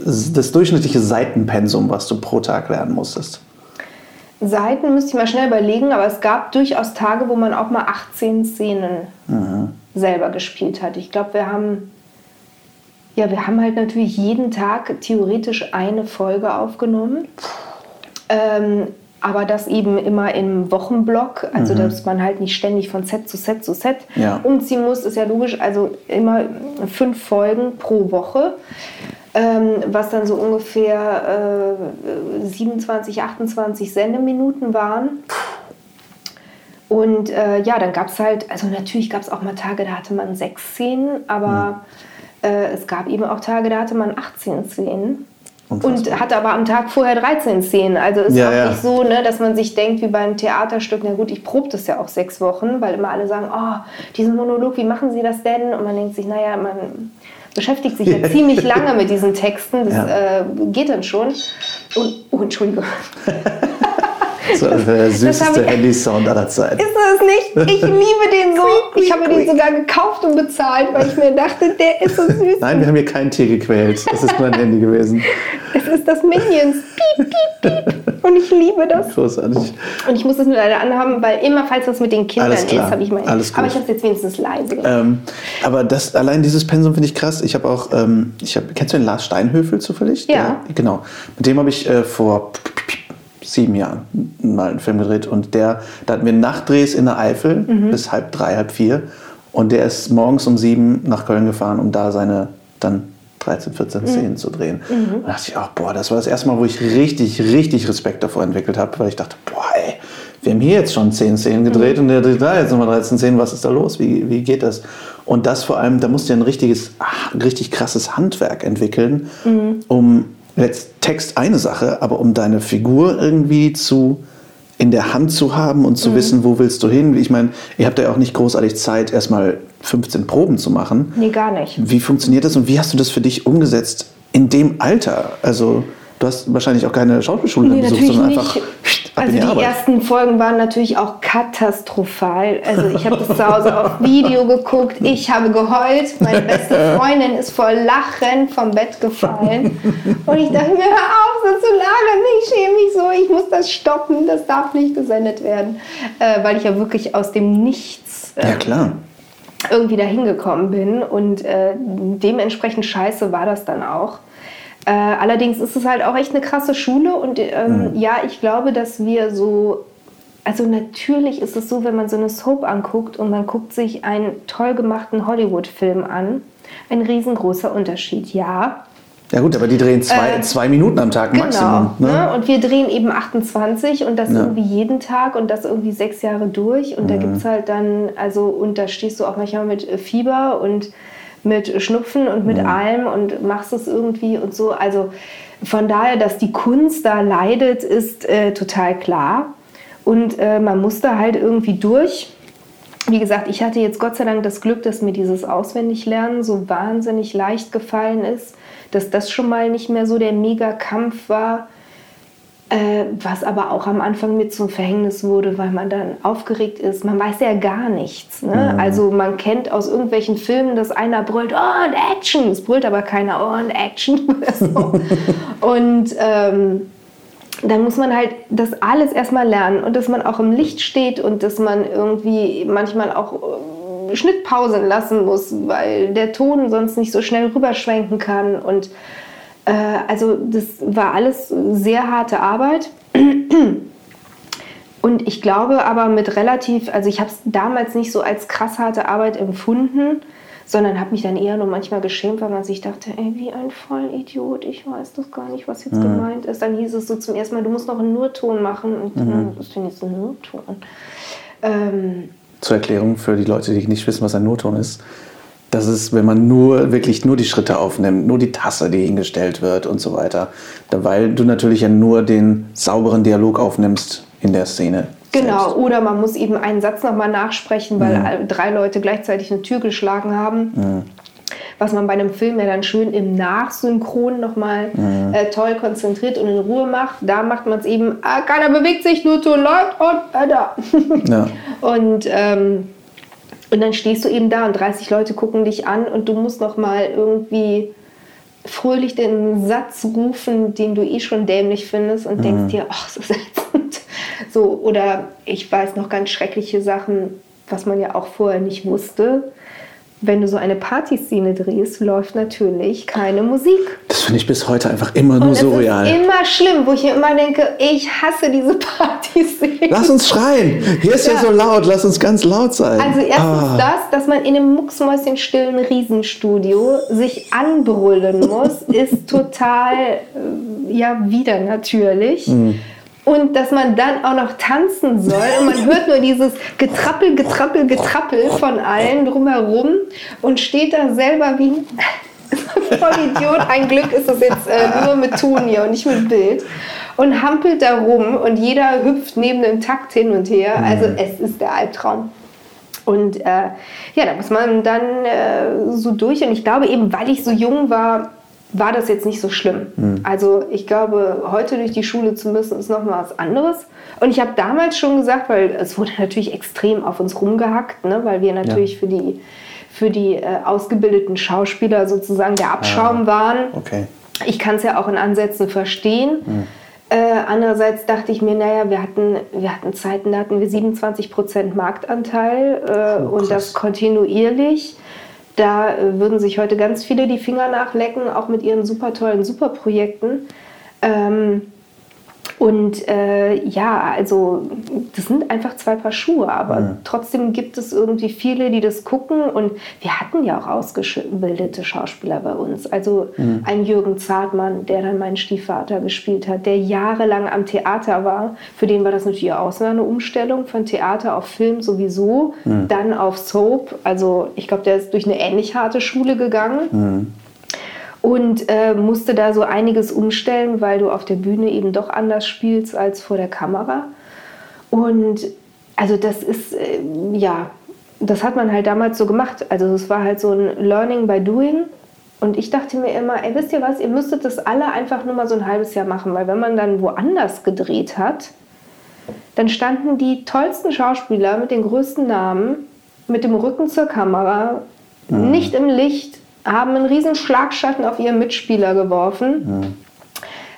A: das durchschnittliche Seitenpensum, was du pro Tag lernen musstest?
B: Seiten müsste ich mal schnell überlegen, aber es gab durchaus Tage, wo man auch mal 18 Szenen mhm selber gespielt hat. Ich glaube, wir haben ja, wir haben halt natürlich jeden Tag theoretisch eine Folge aufgenommen. Ähm, aber das eben immer im Wochenblock, also mhm. dass man halt nicht ständig von Set zu Set zu Set ja. umziehen muss, ist ja logisch. Also immer fünf Folgen pro Woche, ähm, was dann so ungefähr äh, 27, 28 Sendeminuten waren. Und äh, ja, dann gab es halt, also natürlich gab es auch mal Tage, da hatte man sechs Szenen, aber mhm. äh, es gab eben auch Tage, da hatte man 18 Szenen. Und hatte aber am Tag vorher 13 Szenen. Also ist ja, auch ja. nicht so, ne, dass man sich denkt, wie beim Theaterstück, na gut, ich probe das ja auch sechs Wochen, weil immer alle sagen, oh, diesen Monolog, wie machen Sie das denn? Und man denkt sich, naja, man beschäftigt sich ja ziemlich lange mit diesen Texten, das ja. äh, geht dann schon. Und, oh, Entschuldigung.
A: So der süßeste Handy-Sound aller Zeiten.
B: Ist das nicht? Ich liebe den so. Ich habe den sogar gekauft und bezahlt, weil ich mir dachte, der ist so süß.
A: Nein, wir haben hier kein Tier gequält. Das ist mein Handy gewesen.
B: Es ist das Minions. Piep, piep, piep. Und ich liebe das.
A: Großartig.
B: Und ich muss es nur leider anhaben, weil immer, falls das mit den Kindern ist, habe ich mein. Alles gut. Aber ich habe es jetzt wenigstens leise
A: ähm, aber das, allein dieses Pensum finde ich krass. Ich habe auch, ähm, ich hab, kennst du den Lars Steinhöfel zufällig?
B: Ja.
A: Der, genau. Mit dem habe ich äh, vor sieben Jahren mal einen Film gedreht und der, da hatten wir Nachtdrehs in der Eifel mhm. bis halb drei, halb vier und der ist morgens um sieben nach Köln gefahren, um da seine dann 13, 14 mhm. Szenen zu drehen. Mhm. Und da dachte ich auch, boah, das war das erste Mal, wo ich richtig, richtig Respekt davor entwickelt habe, weil ich dachte, boah, ey, wir haben hier jetzt schon 10 Szenen gedreht mhm. und der dreht da jetzt nochmal 13 Szenen, was ist da los? Wie, wie geht das? Und das vor allem, da musst du ja ein richtiges, ach, richtig krasses Handwerk entwickeln, mhm. um jetzt Text eine Sache, aber um deine Figur irgendwie zu in der Hand zu haben und zu mhm. wissen, wo willst du hin. Ich meine, ihr habt ja auch nicht großartig Zeit, erstmal 15 Proben zu machen.
B: Nee, gar nicht.
A: Wie funktioniert das und wie hast du das für dich umgesetzt in dem Alter? Also Du hast wahrscheinlich auch keine Schauspielschule nee, besucht, sondern nicht. einfach.
B: Also die, die ersten Folgen waren natürlich auch katastrophal. Also ich habe das zu Hause auf Video geguckt, ich habe geheult, meine beste Freundin ist vor Lachen vom Bett gefallen. Und ich dachte mir, hör auf, so zu lachen, ich schäme mich so, ich muss das stoppen, das darf nicht gesendet werden. Äh, weil ich ja wirklich aus dem Nichts.
A: Äh, ja, klar
B: irgendwie dahin gekommen bin und äh, dementsprechend scheiße war das dann auch. Äh, allerdings ist es halt auch echt eine krasse Schule und ähm, mhm. ja, ich glaube, dass wir so, also natürlich ist es so, wenn man so eine Soap anguckt und man guckt sich einen toll gemachten Hollywood-Film an, ein riesengroßer Unterschied, ja.
A: Ja gut, aber die drehen zwei, äh, zwei Minuten am Tag genau, Maximum. Ne?
B: Ne? Und wir drehen eben 28 und das ja. irgendwie jeden Tag und das irgendwie sechs Jahre durch. Und mhm. da gibt es halt dann, also und da stehst du auch manchmal mit Fieber und mit Schnupfen und mit ja. allem und machst es irgendwie und so. Also von daher, dass die Kunst da leidet, ist äh, total klar. Und äh, man muss da halt irgendwie durch. Wie gesagt, ich hatte jetzt Gott sei Dank das Glück, dass mir dieses Auswendiglernen so wahnsinnig leicht gefallen ist, dass das schon mal nicht mehr so der Mega-Kampf war. Äh, was aber auch am Anfang mit zum Verhängnis wurde, weil man dann aufgeregt ist. Man weiß ja gar nichts. Ne? Mhm. Also man kennt aus irgendwelchen Filmen, dass einer brüllt, oh und Action. Es brüllt aber keiner, oh und Action. so. und ähm, dann muss man halt das alles erstmal lernen und dass man auch im Licht steht und dass man irgendwie manchmal auch äh, Schnittpausen lassen muss, weil der Ton sonst nicht so schnell rüberschwenken kann. Und äh, also das war alles sehr harte Arbeit. Und ich glaube aber mit relativ, also ich habe es damals nicht so als krass harte Arbeit empfunden, sondern habe mich dann eher nur manchmal geschämt, weil man sich dachte, ey, wie ein Vollidiot, ich weiß doch gar nicht, was jetzt mhm. gemeint ist. Dann hieß es so zum ersten Mal, du musst noch einen Nurton machen. Und mhm. was ist denn jetzt ein Nurton?
A: Ähm, Zur Erklärung für die Leute, die nicht wissen, was ein Nurton ist. Das ist, wenn man nur wirklich nur die Schritte aufnimmt, nur die Tasse, die hingestellt wird und so weiter. Weil du natürlich ja nur den sauberen Dialog aufnimmst in der Szene.
B: Genau, selbst. oder man muss eben einen Satz nochmal nachsprechen, weil mhm. drei Leute gleichzeitig eine Tür geschlagen haben. Mhm. Was man bei einem Film ja dann schön im Nachsynchron nochmal mhm. äh, toll konzentriert und in Ruhe macht. Da macht man es eben, ah, keiner bewegt sich, nur Ton läuft und äh, da. Ja. und, ähm, und dann stehst du eben da und 30 Leute gucken dich an und du musst nochmal irgendwie fröhlich den Satz rufen, den du eh schon dämlich findest und denkst mhm. dir, ach, so ätzend. So, oder ich weiß noch ganz schreckliche Sachen, was man ja auch vorher nicht wusste. Wenn du so eine Partyszene drehst, läuft natürlich keine Musik.
A: Das finde ich bis heute einfach immer nur so real.
B: Immer schlimm, wo ich mir immer denke, ich hasse diese Partyszene.
A: Lass uns schreien. Hier ist ja. ja, so laut, lass uns ganz laut sein.
B: Also erstens ah. das, dass man in einem mucksmäuschenstillen Riesenstudio sich anbrüllen muss, ist total äh, ja wieder natürlich. Mhm und dass man dann auch noch tanzen soll und man hört nur dieses Getrappel, Getrappel, Getrappel von allen drumherum und steht da selber wie ein Vollidiot. Ein Glück ist das jetzt äh, nur mit Ton hier und nicht mit Bild. Und hampelt da rum und jeder hüpft neben dem Takt hin und her. Also mhm. es ist der Albtraum. Und äh, ja, da muss man dann äh, so durch. Und ich glaube eben, weil ich so jung war, war das jetzt nicht so schlimm. Mhm. Also ich glaube, heute durch die Schule zu müssen, ist noch mal was anderes. Und ich habe damals schon gesagt, weil es wurde natürlich extrem auf uns rumgehackt, ne, weil wir natürlich ja. für die, für die äh, ausgebildeten Schauspieler sozusagen der Abschaum ah, waren. Okay. Ich kann es ja auch in Ansätzen verstehen. Mhm. Äh, andererseits dachte ich mir, naja, wir hatten, wir hatten Zeiten, da hatten wir 27 Prozent Marktanteil äh, oh, und das kontinuierlich. Da äh, würden sich heute ganz viele die Finger nachlecken, auch mit ihren super tollen Superprojekten. Ähm, und äh, ja, also das sind einfach zwei Paar Schuhe, aber mhm. trotzdem gibt es irgendwie viele, die das gucken. Und wir hatten ja auch ausgebildete Schauspieler bei uns. Also mhm. ein Jürgen Zartmann, der dann meinen Stiefvater gespielt hat, der jahrelang am Theater war. Für den war das natürlich auch so eine Umstellung von Theater auf Film sowieso, mhm. dann auf Soap. Also ich glaube, der ist durch eine ähnlich harte Schule gegangen. Mhm und äh, musste da so einiges umstellen, weil du auf der Bühne eben doch anders spielst als vor der Kamera. Und also das ist, äh, ja, das hat man halt damals so gemacht. Also es war halt so ein Learning by Doing. Und ich dachte mir immer, ey, wisst ihr was, ihr müsstet das alle einfach nur mal so ein halbes Jahr machen, weil wenn man dann woanders gedreht hat, dann standen die tollsten Schauspieler mit den größten Namen mit dem Rücken zur Kamera, mhm. nicht im Licht, haben einen riesen Schlagschatten auf ihren Mitspieler geworfen. Mhm.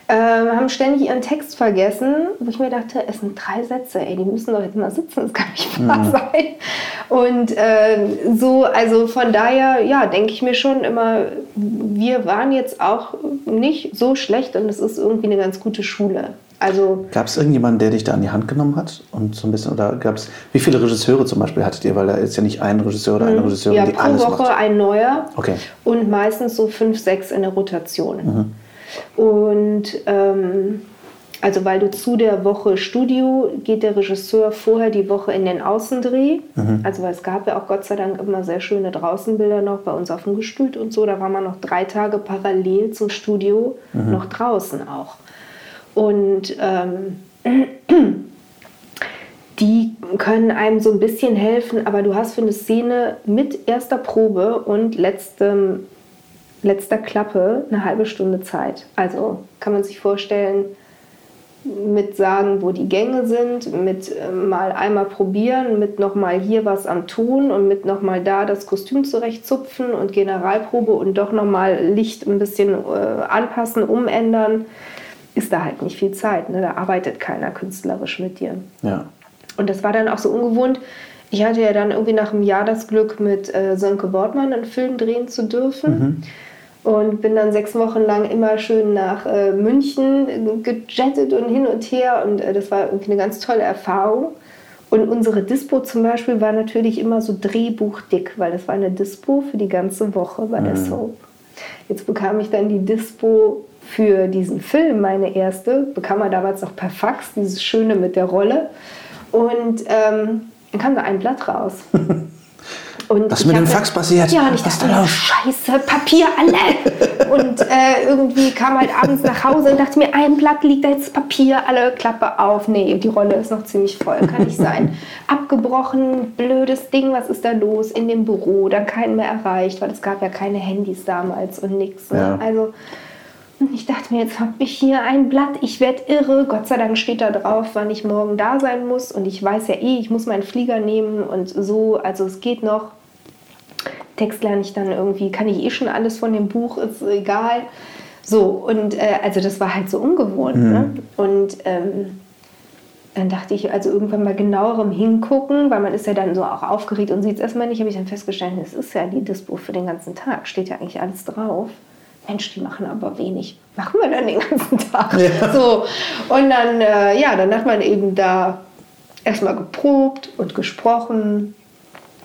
B: Ähm, haben ständig ihren Text vergessen, wo ich mir dachte, es sind drei Sätze, ey, die müssen doch jetzt mal sitzen, das kann nicht wahr mhm. sein. Und äh, so, also von daher, ja, denke ich mir schon immer, wir waren jetzt auch nicht so schlecht und es ist irgendwie eine ganz gute Schule. Also
A: gab es irgendjemanden, der dich da an die Hand genommen hat und so ein bisschen oder gab es wie viele Regisseure zum Beispiel hattet ihr, weil da ist ja nicht ein Regisseur oder eine mhm. Regisseurin,
B: ja,
A: die
B: pro
A: alles
B: Woche
A: macht.
B: ein neuer okay. und meistens so fünf, sechs in der Rotation. Mhm. Und ähm, also weil du zu der Woche Studio geht der Regisseur vorher die Woche in den Außendreh. Mhm. Also weil es gab ja auch Gott sei Dank immer sehr schöne Draußenbilder noch bei uns auf dem Gestüt und so. Da war man noch drei Tage parallel zum Studio mhm. noch draußen auch. Und ähm, die können einem so ein bisschen helfen, aber du hast für eine Szene mit erster Probe und letztem, letzter Klappe eine halbe Stunde Zeit. Also kann man sich vorstellen, mit sagen, wo die Gänge sind, mit äh, mal einmal probieren, mit nochmal hier was am Tun und mit nochmal da das Kostüm zurechtzupfen und Generalprobe und doch nochmal Licht ein bisschen äh, anpassen, umändern ist da halt nicht viel Zeit. Ne? Da arbeitet keiner künstlerisch mit dir.
A: Ja.
B: Und das war dann auch so ungewohnt. Ich hatte ja dann irgendwie nach einem Jahr das Glück, mit äh, Sönke Wortmann einen Film drehen zu dürfen.
A: Mhm.
B: Und bin dann sechs Wochen lang immer schön nach äh, München gejettet und hin und her. Und äh, das war irgendwie eine ganz tolle Erfahrung. Und unsere Dispo zum Beispiel war natürlich immer so drehbuchdick, weil das war eine Dispo für die ganze Woche bei der Soap. Jetzt bekam ich dann die Dispo für diesen Film, meine erste, bekam er damals noch per Fax, dieses Schöne mit der Rolle. Und ähm, dann kam da ein Blatt raus. Und
A: Was mit dem Fax passiert?
B: Ja, und ich dachte,
A: los?
B: scheiße, Papier alle. und äh, irgendwie kam halt abends nach Hause und dachte mir, ein Blatt liegt da jetzt Papier, alle Klappe auf. Nee, die Rolle ist noch ziemlich voll, kann nicht sein. Abgebrochen, blödes Ding, was ist da los in dem Büro? Dann keinen mehr erreicht, weil es gab ja keine Handys damals und nichts. Ne?
A: Ja.
B: Also ich dachte mir, jetzt habe ich hier ein Blatt, ich werde irre. Gott sei Dank steht da drauf, wann ich morgen da sein muss. Und ich weiß ja eh, ich muss meinen Flieger nehmen und so. Also es geht noch. Text lerne ich dann irgendwie, kann ich eh schon alles von dem Buch, ist egal. So, und äh, also das war halt so ungewohnt. Ne? Und ähm, dann dachte ich, also irgendwann mal genauerem hingucken, weil man ist ja dann so auch aufgeregt und sieht es erstmal nicht, habe ich dann festgestellt, es ist ja die Dispo für den ganzen Tag, steht ja eigentlich alles drauf. Mensch, die machen aber wenig. Machen wir dann den ganzen Tag.
A: Ja.
B: So. Und dann, äh, ja, dann hat man eben da erstmal geprobt und gesprochen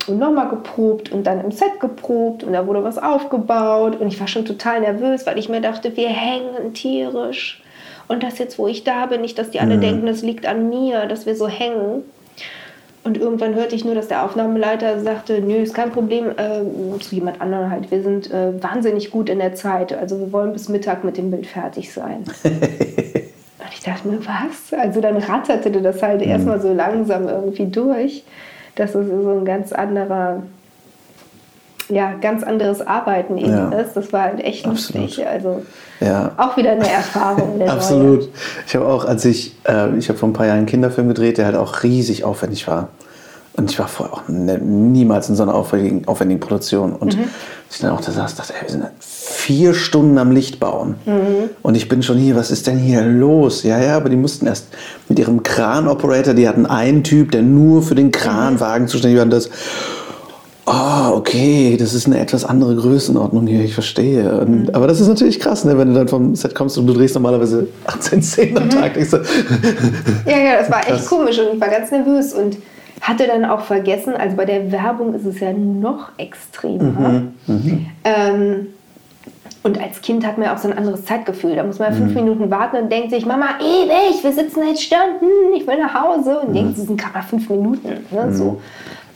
B: und nochmal geprobt und dann im Set geprobt und da wurde was aufgebaut und ich war schon total nervös, weil ich mir dachte, wir hängen tierisch. Und das jetzt, wo ich da bin, nicht, dass die alle denken, das liegt an mir, dass wir so hängen. Und irgendwann hörte ich nur, dass der Aufnahmeleiter sagte, nö, ist kein Problem, äh, zu jemand anderem halt. Wir sind äh, wahnsinnig gut in der Zeit. Also wir wollen bis Mittag mit dem Bild fertig sein. Und ich dachte mir, was? Also dann ratterte das halt erstmal so langsam irgendwie durch. dass es so ein ganz anderer, ja, ganz anderes Arbeiten eben
A: Ja.
B: ist. Das war halt echt
A: Absolut.
B: lustig. Also
A: Ja.
B: auch wieder eine Erfahrung.
A: Absolut. Ich habe auch, als ich, äh, ich habe vor ein paar Jahren einen Kinderfilm gedreht, der halt auch riesig aufwendig war. Und ich war vorher auch ne, niemals in so einer aufwendigen, aufwendigen Produktion. Und
B: Mhm.
A: ich dann auch da saß, dachte, ey, wir sind vier Stunden am Licht bauen.
B: Mhm.
A: Und ich bin schon hier, was ist denn hier los? Ja, ja, aber die mussten erst mit ihrem Kran-Operator, die hatten einen Typ, der nur für den Kranwagen zuständig war. Und das, Ah, okay, das ist eine etwas andere Größenordnung hier, ich verstehe. Und,
B: Mhm.
A: Aber das ist natürlich krass, ne, wenn du dann vom Set kommst und du drehst normalerweise 18 Szenen am
B: Mhm.
A: Tag. Denkst du,
B: Ja, ja, das war echt
A: Krass.
B: komisch und ich war ganz nervös und hatte dann auch vergessen, also bei der Werbung ist es ja noch extremer. Ähm, und als Kind hat man ja auch so ein anderes Zeitgefühl. Da muss man ja fünf Minuten warten und denkt sich, Mama, ewig, wir sitzen jetzt Stunden, ich will nach Hause. Und denkt, es sind gerade fünf Minuten. Ne, so.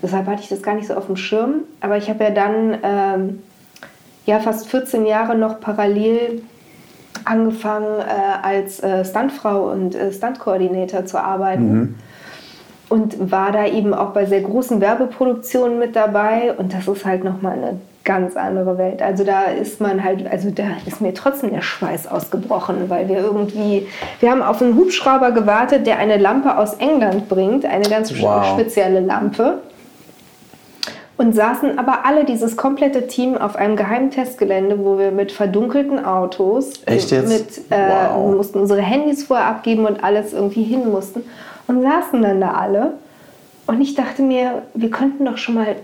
B: Deshalb hatte ich das gar nicht so auf dem Schirm. Aber ich habe ja dann ähm, ja, fast 14 Jahre noch parallel angefangen, äh, als äh, Stuntfrau und äh, Stuntkoordinator zu arbeiten. Und war da eben auch bei sehr großen Werbeproduktionen mit dabei. Und das ist halt nochmal eine ganz andere Welt. Also da ist man halt, also da ist mir trotzdem der Schweiß ausgebrochen, weil wir irgendwie, wir haben auf einen Hubschrauber gewartet, der eine Lampe aus England bringt, eine ganz
A: Wow.
B: spezielle Lampe und saßen aber alle, dieses komplette Team, auf einem geheimen Testgelände, wo wir mit verdunkelten Autos,
A: Echt jetzt?
B: mit, äh,
A: Wow.
B: wir mussten unsere Handys vorher abgeben und alles irgendwie hin mussten und saßen dann da alle. Und ich dachte mir, wir könnten doch schon mal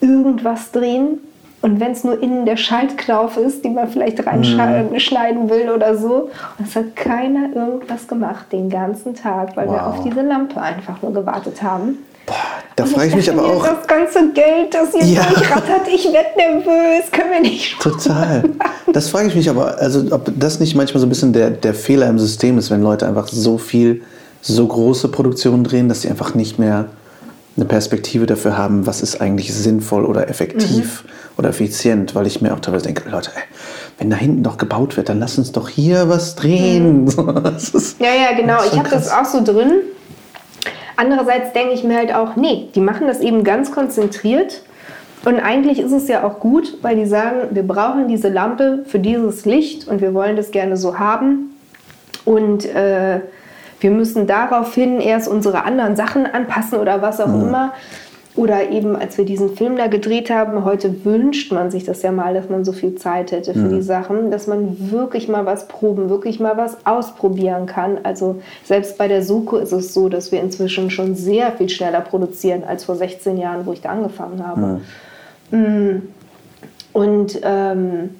B: irgendwas drehen. Und wenn es nur innen der Schaltknauf ist, die man vielleicht reinschneiden will oder so. Und es hat keiner irgendwas gemacht den ganzen Tag, weil wir
A: Wow.
B: auf diese Lampe einfach nur gewartet haben.
A: Da
B: Und
A: frage ich mich aber auch
B: Das ganze Geld, das hier
A: Ja.
B: durchrattert, ich werde nervös, können wir nicht
A: total. Das frage ich mich aber, also ob das nicht manchmal so ein bisschen der, der Fehler im System ist, wenn Leute einfach so viel, so große Produktionen drehen, dass sie einfach nicht mehr eine Perspektive dafür haben, was ist eigentlich sinnvoll oder effektiv oder effizient, weil ich mir auch teilweise denke, Leute, ey, wenn da hinten doch gebaut wird, dann lass uns doch hier was drehen. Ist-
B: Ja, ja, genau. Ich habe das auch so drin. Andererseits denke ich mir halt auch, nee, die machen das eben ganz konzentriert. Und eigentlich ist es ja auch gut, weil die sagen, wir brauchen diese Lampe für dieses Licht und wir wollen das gerne so haben. Und äh, wir müssen daraufhin erst unsere anderen Sachen anpassen oder was auch immer. Oder eben, als wir diesen Film da gedreht haben, heute wünscht man sich das ja mal, dass man so viel Zeit hätte für mhm. die Sachen, dass man wirklich mal was proben, wirklich mal was ausprobieren kann. Also selbst bei der Suko ist es so, dass wir inzwischen schon sehr viel schneller produzieren als vor 16 Jahren, wo ich da angefangen habe. Mhm. Und ähm,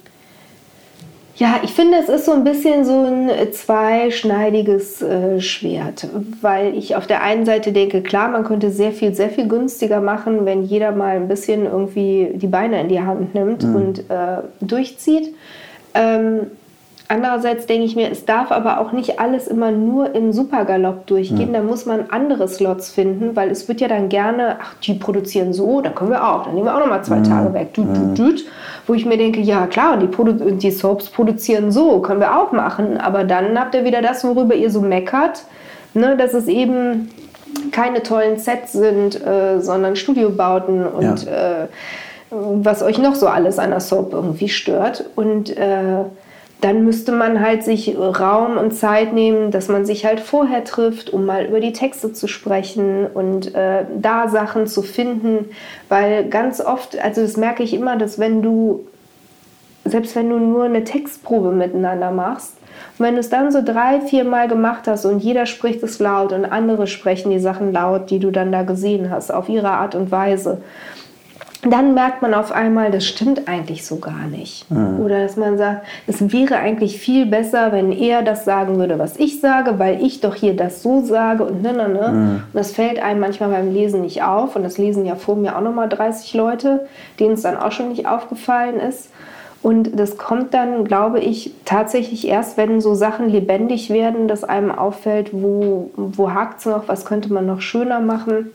B: ja, ich finde, es ist so ein bisschen so ein zweischneidiges äh, Schwert, weil ich auf der einen Seite denke, klar, man könnte sehr viel, sehr viel günstiger machen, wenn jeder mal ein bisschen irgendwie die Beine in die Hand nimmt mhm. und äh, durchzieht. Ähm, Andererseits denke ich mir, es darf aber auch nicht alles immer nur im Supergalopp durchgehen. Ja. Da muss man andere Slots finden, weil es wird ja dann gerne, ach, die produzieren so, dann können wir auch, dann nehmen wir auch noch mal zwei ja. Tage weg. Düt, düt, düt. Wo ich mir denke, ja klar, die, Produ die Soaps produzieren so, können wir auch machen. Aber dann habt ihr wieder das, worüber ihr so meckert, ne, dass es eben keine tollen Sets sind, äh, sondern Studiobauten und ja. äh, was euch noch so alles an der Soap irgendwie stört. Und äh, dann müsste man halt sich Raum und Zeit nehmen, dass man sich halt vorher trifft, um mal über die Texte zu sprechen und äh, da Sachen zu finden, weil ganz oft, also das merke ich immer, dass wenn du, selbst wenn du nur eine Textprobe miteinander machst, und wenn du es dann so drei, vier Mal gemacht hast und jeder spricht es laut und andere sprechen die Sachen laut, die du dann da gesehen hast, auf ihre Art und Weise, dann merkt man auf einmal, das stimmt eigentlich so gar nicht. Mhm. Oder dass man sagt, es wäre eigentlich viel besser, wenn er das sagen würde, was ich sage, weil ich doch hier das so sage und ne, ne, ne. Mhm. Und das fällt einem manchmal beim Lesen nicht auf. Und das lesen ja vor mir auch nochmal 30 Leute, denen es dann auch schon nicht aufgefallen ist. Und das kommt dann, glaube ich, tatsächlich erst, wenn so Sachen lebendig werden, dass einem auffällt, wo, wo hakt es noch, was könnte man noch schöner machen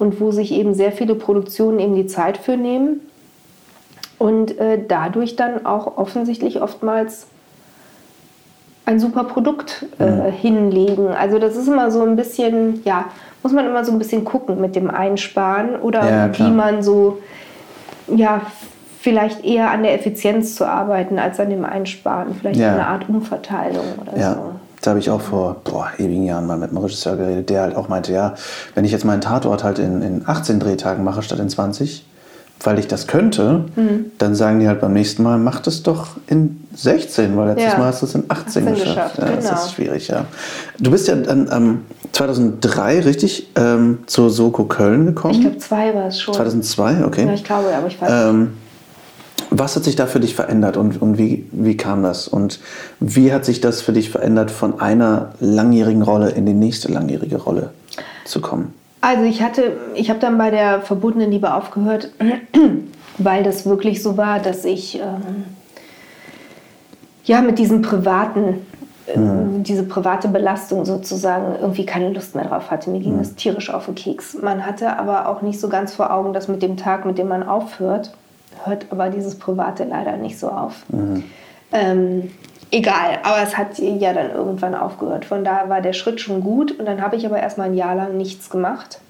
B: und wo sich eben sehr viele Produktionen eben die Zeit für nehmen und äh, dadurch dann auch offensichtlich oftmals ein super Produkt äh, mhm. hinlegen. Also das ist immer so ein bisschen, ja, muss man immer so ein bisschen gucken mit dem Einsparen oder ja, wie man so, ja, vielleicht eher an der Effizienz zu arbeiten als an dem Einsparen. Vielleicht ja. eine Art Umverteilung oder ja. so.
C: Da habe ich auch vor boah, ewigen Jahren mal mit einem Regisseur geredet, der halt auch meinte, ja, wenn ich jetzt meinen Tatort halt in, in 18 Drehtagen mache statt in 20, weil ich das könnte, mhm. dann sagen die halt beim nächsten Mal, mach das doch in 16, weil letztes ja. Mal hast du es in 18, 18 geschafft. geschafft. Ja, genau. Das ist schwierig, ja. Du bist ja dann ähm, 2003 richtig ähm, zur Soko Köln gekommen. Ich
B: glaube, zwei war es schon.
C: 2002, okay.
B: Ja, ich glaube, aber ich weiß
C: ähm, was hat sich da für dich verändert und, und wie, wie kam das? Und wie hat sich das für dich verändert, von einer langjährigen Rolle in die nächste langjährige Rolle zu kommen?
B: Also ich hatte, ich habe dann bei der verbotenen Liebe aufgehört, weil das wirklich so war, dass ich ähm, ja mit diesem privaten, mhm. diese private Belastung sozusagen irgendwie keine Lust mehr drauf hatte. Mir ging mhm. das tierisch auf den Keks. Man hatte aber auch nicht so ganz vor Augen, dass mit dem Tag, mit dem man aufhört, hört aber dieses Private leider nicht so auf. Mhm. Ähm, egal, aber es hat ja dann irgendwann aufgehört. Von da war der Schritt schon gut und dann habe ich aber erstmal ein Jahr lang nichts gemacht.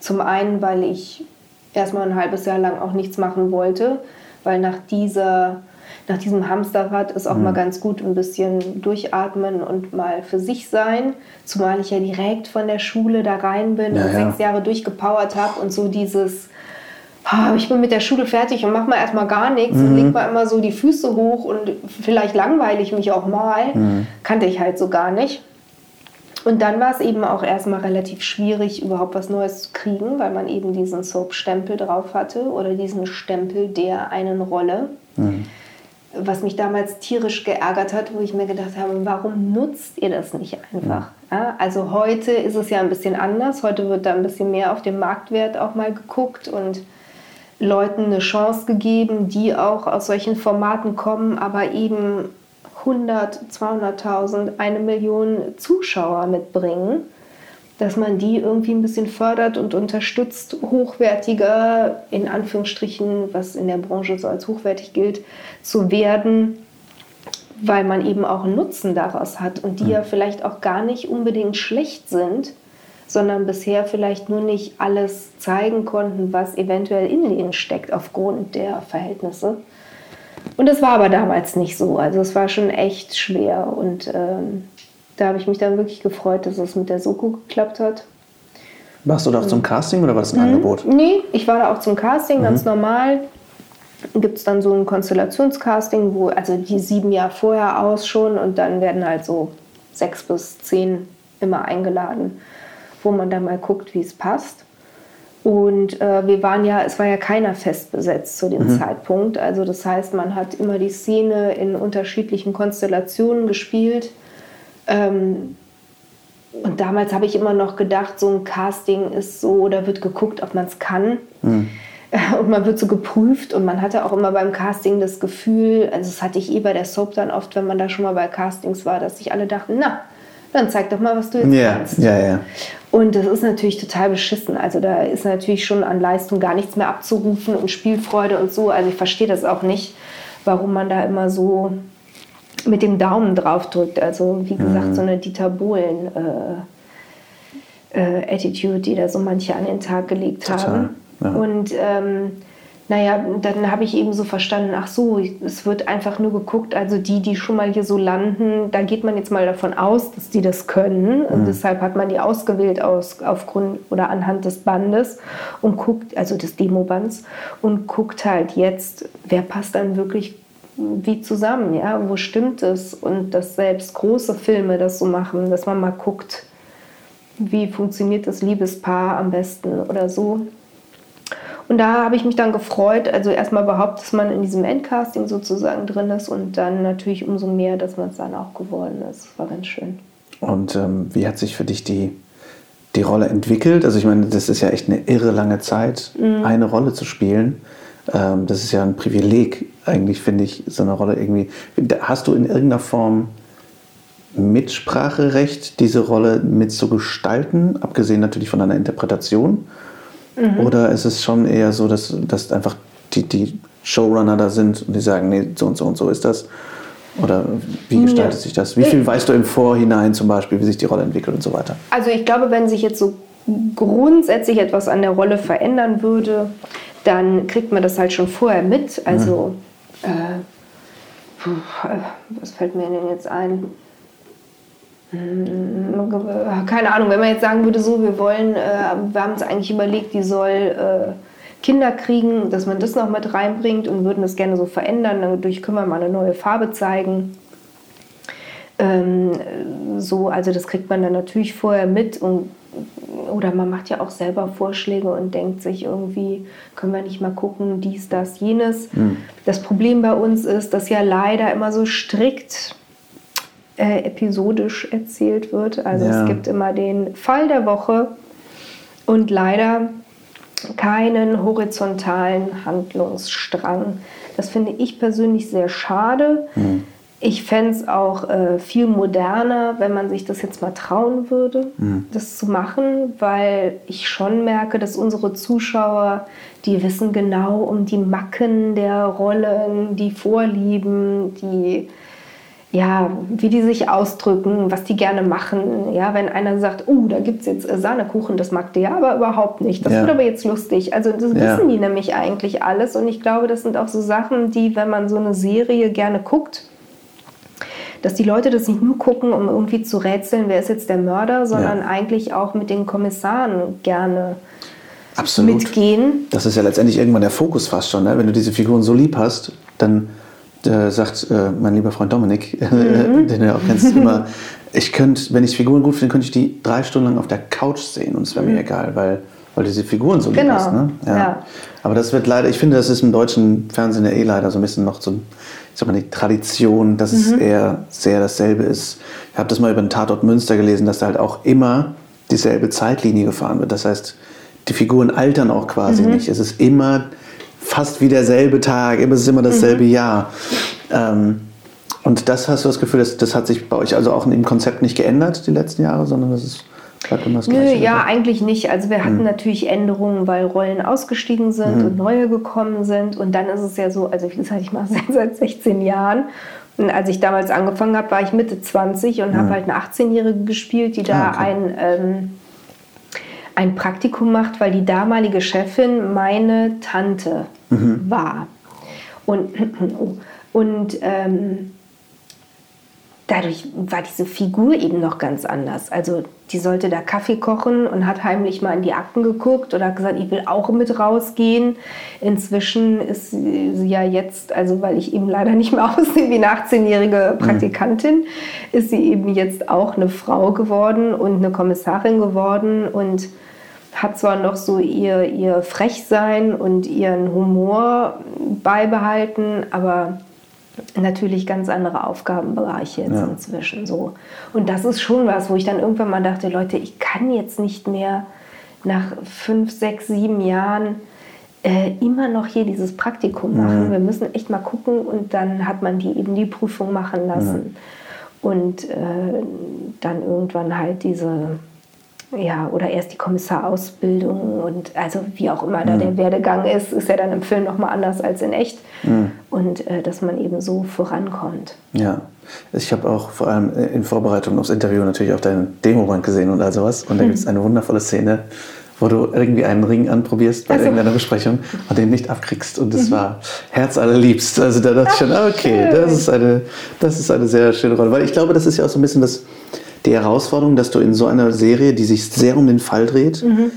B: Zum einen, weil ich erstmal ein halbes Jahr lang auch nichts machen wollte, weil nach dieser nach diesem Hamsterrad ist auch mhm. mal ganz gut ein bisschen durchatmen und mal für sich sein. Zumal ich ja direkt von der Schule da rein bin ja, und ja. sechs Jahre durchgepowert habe und so dieses oh, ich bin mit der Schule fertig und mache mal erstmal gar nichts mhm. und leg mal immer so die Füße hoch und vielleicht langweile ich mich auch mal. Mhm. Kannte ich halt so gar nicht. Und dann war es eben auch erstmal relativ schwierig, überhaupt was Neues zu kriegen, weil man eben diesen Soap-Stempel drauf hatte oder diesen Stempel der einen Rolle. Mhm. Was mich damals tierisch geärgert hat, wo ich mir gedacht habe, warum nutzt ihr das nicht einfach? Ja, also heute ist es ja ein bisschen anders. Heute wird da ein bisschen mehr auf den Marktwert auch mal geguckt und Leuten eine Chance gegeben, die auch aus solchen Formaten kommen, aber eben 100, 200.000, eine Million Zuschauer mitbringen, dass man die irgendwie ein bisschen fördert und unterstützt, hochwertiger, in Anführungsstrichen, was in der Branche so als hochwertig gilt, zu werden, weil man eben auch einen Nutzen daraus hat und die ja vielleicht auch gar nicht unbedingt schlecht sind, sondern bisher vielleicht nur nicht alles zeigen konnten, was eventuell in denen steckt aufgrund der Verhältnisse. Und das war aber damals nicht so. Also es war schon echt schwer. Und ähm, da habe ich mich dann wirklich gefreut, dass es mit der Soko geklappt hat.
A: Warst du da auch zum Casting oder war das ein
B: Mhm.
A: Angebot?
B: Nee, ich war da auch zum Casting, ganz normal. Gibt es dann so ein Konstellationscasting, wo, also die sieben Jahre vorher aus schon und dann werden halt so sechs bis zehn immer eingeladen, wo man dann mal guckt, wie es passt. Und äh, wir waren ja, es war ja keiner fest besetzt zu dem Zeitpunkt. Also das heißt, man hat immer die Szene in unterschiedlichen Konstellationen gespielt. Ähm, und damals habe ich immer noch gedacht, so ein Casting ist so, da wird geguckt, ob man es kann. Und man wird so geprüft und man hatte auch immer beim Casting das Gefühl, also das hatte ich eh bei der Soap dann oft, wenn man da schon mal bei Castings war, dass sich alle dachten, na, dann zeig doch mal, was du jetzt
A: Ja,
B: kannst.
A: ja, ja.
B: Und das ist natürlich total beschissen. Also da ist natürlich schon an Leistung gar nichts mehr abzurufen und Spielfreude und so. Also ich verstehe das auch nicht, warum man da immer so mit dem Daumen drauf drückt. Also wie gesagt,
A: Mhm.
B: so eine Dieter Bohlen äh, äh, Attitude, die da so manche an den Tag gelegt
A: Total,
B: haben.
A: ja.
B: Und ähm, naja, dann habe ich eben so verstanden, ach so, es wird einfach nur geguckt, also die, die schon mal hier so landen, da geht man jetzt mal davon aus, dass die das können. Und deshalb hat man die ausgewählt aus, aufgrund oder anhand des Bandes und guckt, also des Demobands, und guckt halt jetzt, wer passt dann wirklich wie zusammen, ja, wo stimmt es? Und dass selbst große Filme das so machen, dass man mal guckt, wie funktioniert das Liebespaar am besten oder so. Und da habe ich mich dann gefreut, also erstmal überhaupt, dass man in diesem Endcasting sozusagen drin ist und dann natürlich umso mehr, dass man es dann auch geworden ist. War ganz schön.
A: Und ähm, wie hat sich für dich die, die Rolle entwickelt? Also ich meine, das ist ja echt eine irre lange Zeit, eine Rolle zu spielen. Ähm, das ist ja ein Privileg eigentlich, finde ich, so eine Rolle irgendwie. Hast du in irgendeiner Form Mitspracherecht, diese Rolle mitzugestalten, abgesehen natürlich von deiner Interpretation? Oder ist es schon eher so, dass, dass einfach die, die Showrunner da sind und die sagen, nee, so und so und so ist das? Oder wie gestaltet
B: Ja.
A: sich das? Wie viel weißt du im Vorhinein zum Beispiel, wie sich die Rolle entwickelt und so weiter?
B: Also ich glaube, wenn sich jetzt so grundsätzlich etwas an der Rolle verändern würde, dann kriegt man das halt schon vorher mit. Also, äh, puh, äh, was fällt mir denn jetzt ein? Hm, Keine Ahnung, wenn man jetzt sagen würde, so, wir wollen, äh, wir haben uns eigentlich überlegt, die soll äh, Kinder kriegen, dass man das noch mit reinbringt und würden das gerne so verändern. Dadurch können wir mal eine neue Farbe zeigen. Ähm, so, also das kriegt man dann natürlich vorher mit und oder man macht ja auch selber Vorschläge und denkt sich irgendwie, können wir nicht mal gucken, dies, das, jenes. Das Problem bei uns ist, dass ja leider immer so strikt äh, episodisch erzählt wird. Also
A: Ja.
B: es gibt immer den Fall der Woche und leider keinen horizontalen Handlungsstrang. Das finde ich persönlich sehr schade. Ich fände es auch äh, viel moderner, wenn man sich das jetzt mal trauen würde, das zu machen, weil ich schon merke, dass unsere Zuschauer, die wissen genau um die Macken der Rollen, die Vorlieben, die ja, wie die sich ausdrücken, was die gerne machen. Ja, wenn einer sagt, oh, da gibt es jetzt äh, Sahnekuchen, das mag der aber überhaupt nicht. Das
A: Ja.
B: wird aber jetzt lustig. Also das
A: Ja.
B: wissen die nämlich eigentlich alles. Und ich glaube, das sind auch so Sachen, die, wenn man so eine Serie gerne guckt, dass die Leute das nicht nur gucken, um irgendwie zu rätseln, wer ist jetzt der Mörder, sondern
A: Ja.
B: eigentlich auch mit den Kommissaren gerne
A: Absolut.
B: mitgehen.
A: Das ist ja letztendlich irgendwann der Fokus fast schon. Ne? Wenn du diese Figuren so lieb hast, dann äh, sagt äh, mein lieber Freund Dominik,
B: Mhm.
A: den du ja auch kennst, immer, ich könnte, wenn ich Figuren gut finde, könnte ich die drei Stunden lang auf der Couch sehen und es wäre mir egal, weil, weil diese Figuren so lieb
B: Mhm. Genau,
A: hast. Ne?
B: ja.
A: Aber das wird leider, ich finde, das ist im deutschen Fernsehen ja eh leider so ein bisschen noch so ich sag mal, die Tradition, dass
B: Mhm.
A: es eher sehr dasselbe ist. Ich habe das mal über den Tatort Münster gelesen, dass da halt auch immer dieselbe Zeitlinie gefahren wird. Das heißt, die Figuren altern auch quasi nicht. Es ist immer fast wie derselbe Tag, immer- es ist immer dasselbe Jahr. Ähm, und das hast du das Gefühl, das, das hat sich bei euch also auch im Konzept nicht geändert die letzten Jahre, sondern das ist, bleibt immer das
B: Nö,
A: Gleiche.
B: ja, eigentlich nicht. Also wir hatten natürlich Änderungen, weil Rollen ausgestiegen sind und neue gekommen sind. Und dann ist es ja so, also wie gesagt, ich mache es seit 16 Jahren. Und als ich damals angefangen habe, war ich Mitte 20 und habe halt eine 18-Jährige gespielt, die da
A: Ah, okay.
B: ein, ähm, ein Praktikum macht, weil die damalige Chefin meine Tante war. Und, oh, und ähm, dadurch war diese Figur eben noch ganz anders. Also die sollte da Kaffee kochen und hat heimlich mal in die Akten geguckt oder hat gesagt, ich will auch mit rausgehen. Inzwischen ist sie ja jetzt, also weil ich eben leider nicht mehr aussehe wie eine 18-jährige Praktikantin, mhm. ist sie eben jetzt auch eine Frau geworden und eine Kommissarin geworden und hat zwar noch so ihr, ihr Frechsein und ihren Humor beibehalten, aber natürlich ganz andere Aufgabenbereiche jetzt ja. inzwischen so. Und das ist schon was, wo ich dann irgendwann mal dachte, Leute, ich kann jetzt nicht mehr nach fünf, sechs, sieben Jahren äh, immer noch hier dieses Praktikum machen. Mhm. Wir müssen echt mal gucken und dann hat man die eben die Prüfung machen lassen. Mhm. Und äh, dann irgendwann halt diese ja, oder erst die Kommissarausbildung und also wie auch immer da mhm. der Werdegang ist, ist ja dann im Film nochmal anders als in echt. Mhm. Und äh, dass man eben so vorankommt.
A: Ja, ich habe auch vor allem in Vorbereitung aufs Interview natürlich auch deinen Demoband gesehen und all sowas. Und da mhm. gibt es eine wundervolle Szene, wo du irgendwie einen Ring anprobierst bei also. irgendeiner Besprechung und den nicht abkriegst. Und das mhm. war herzallerliebst. Also da dachte Ach, ich schon, okay, das ist, eine, das ist eine sehr schöne Rolle. Weil ich glaube, das ist ja auch so ein bisschen das die Herausforderung, dass du in so einer Serie, die sich sehr um den Fall dreht, mhm.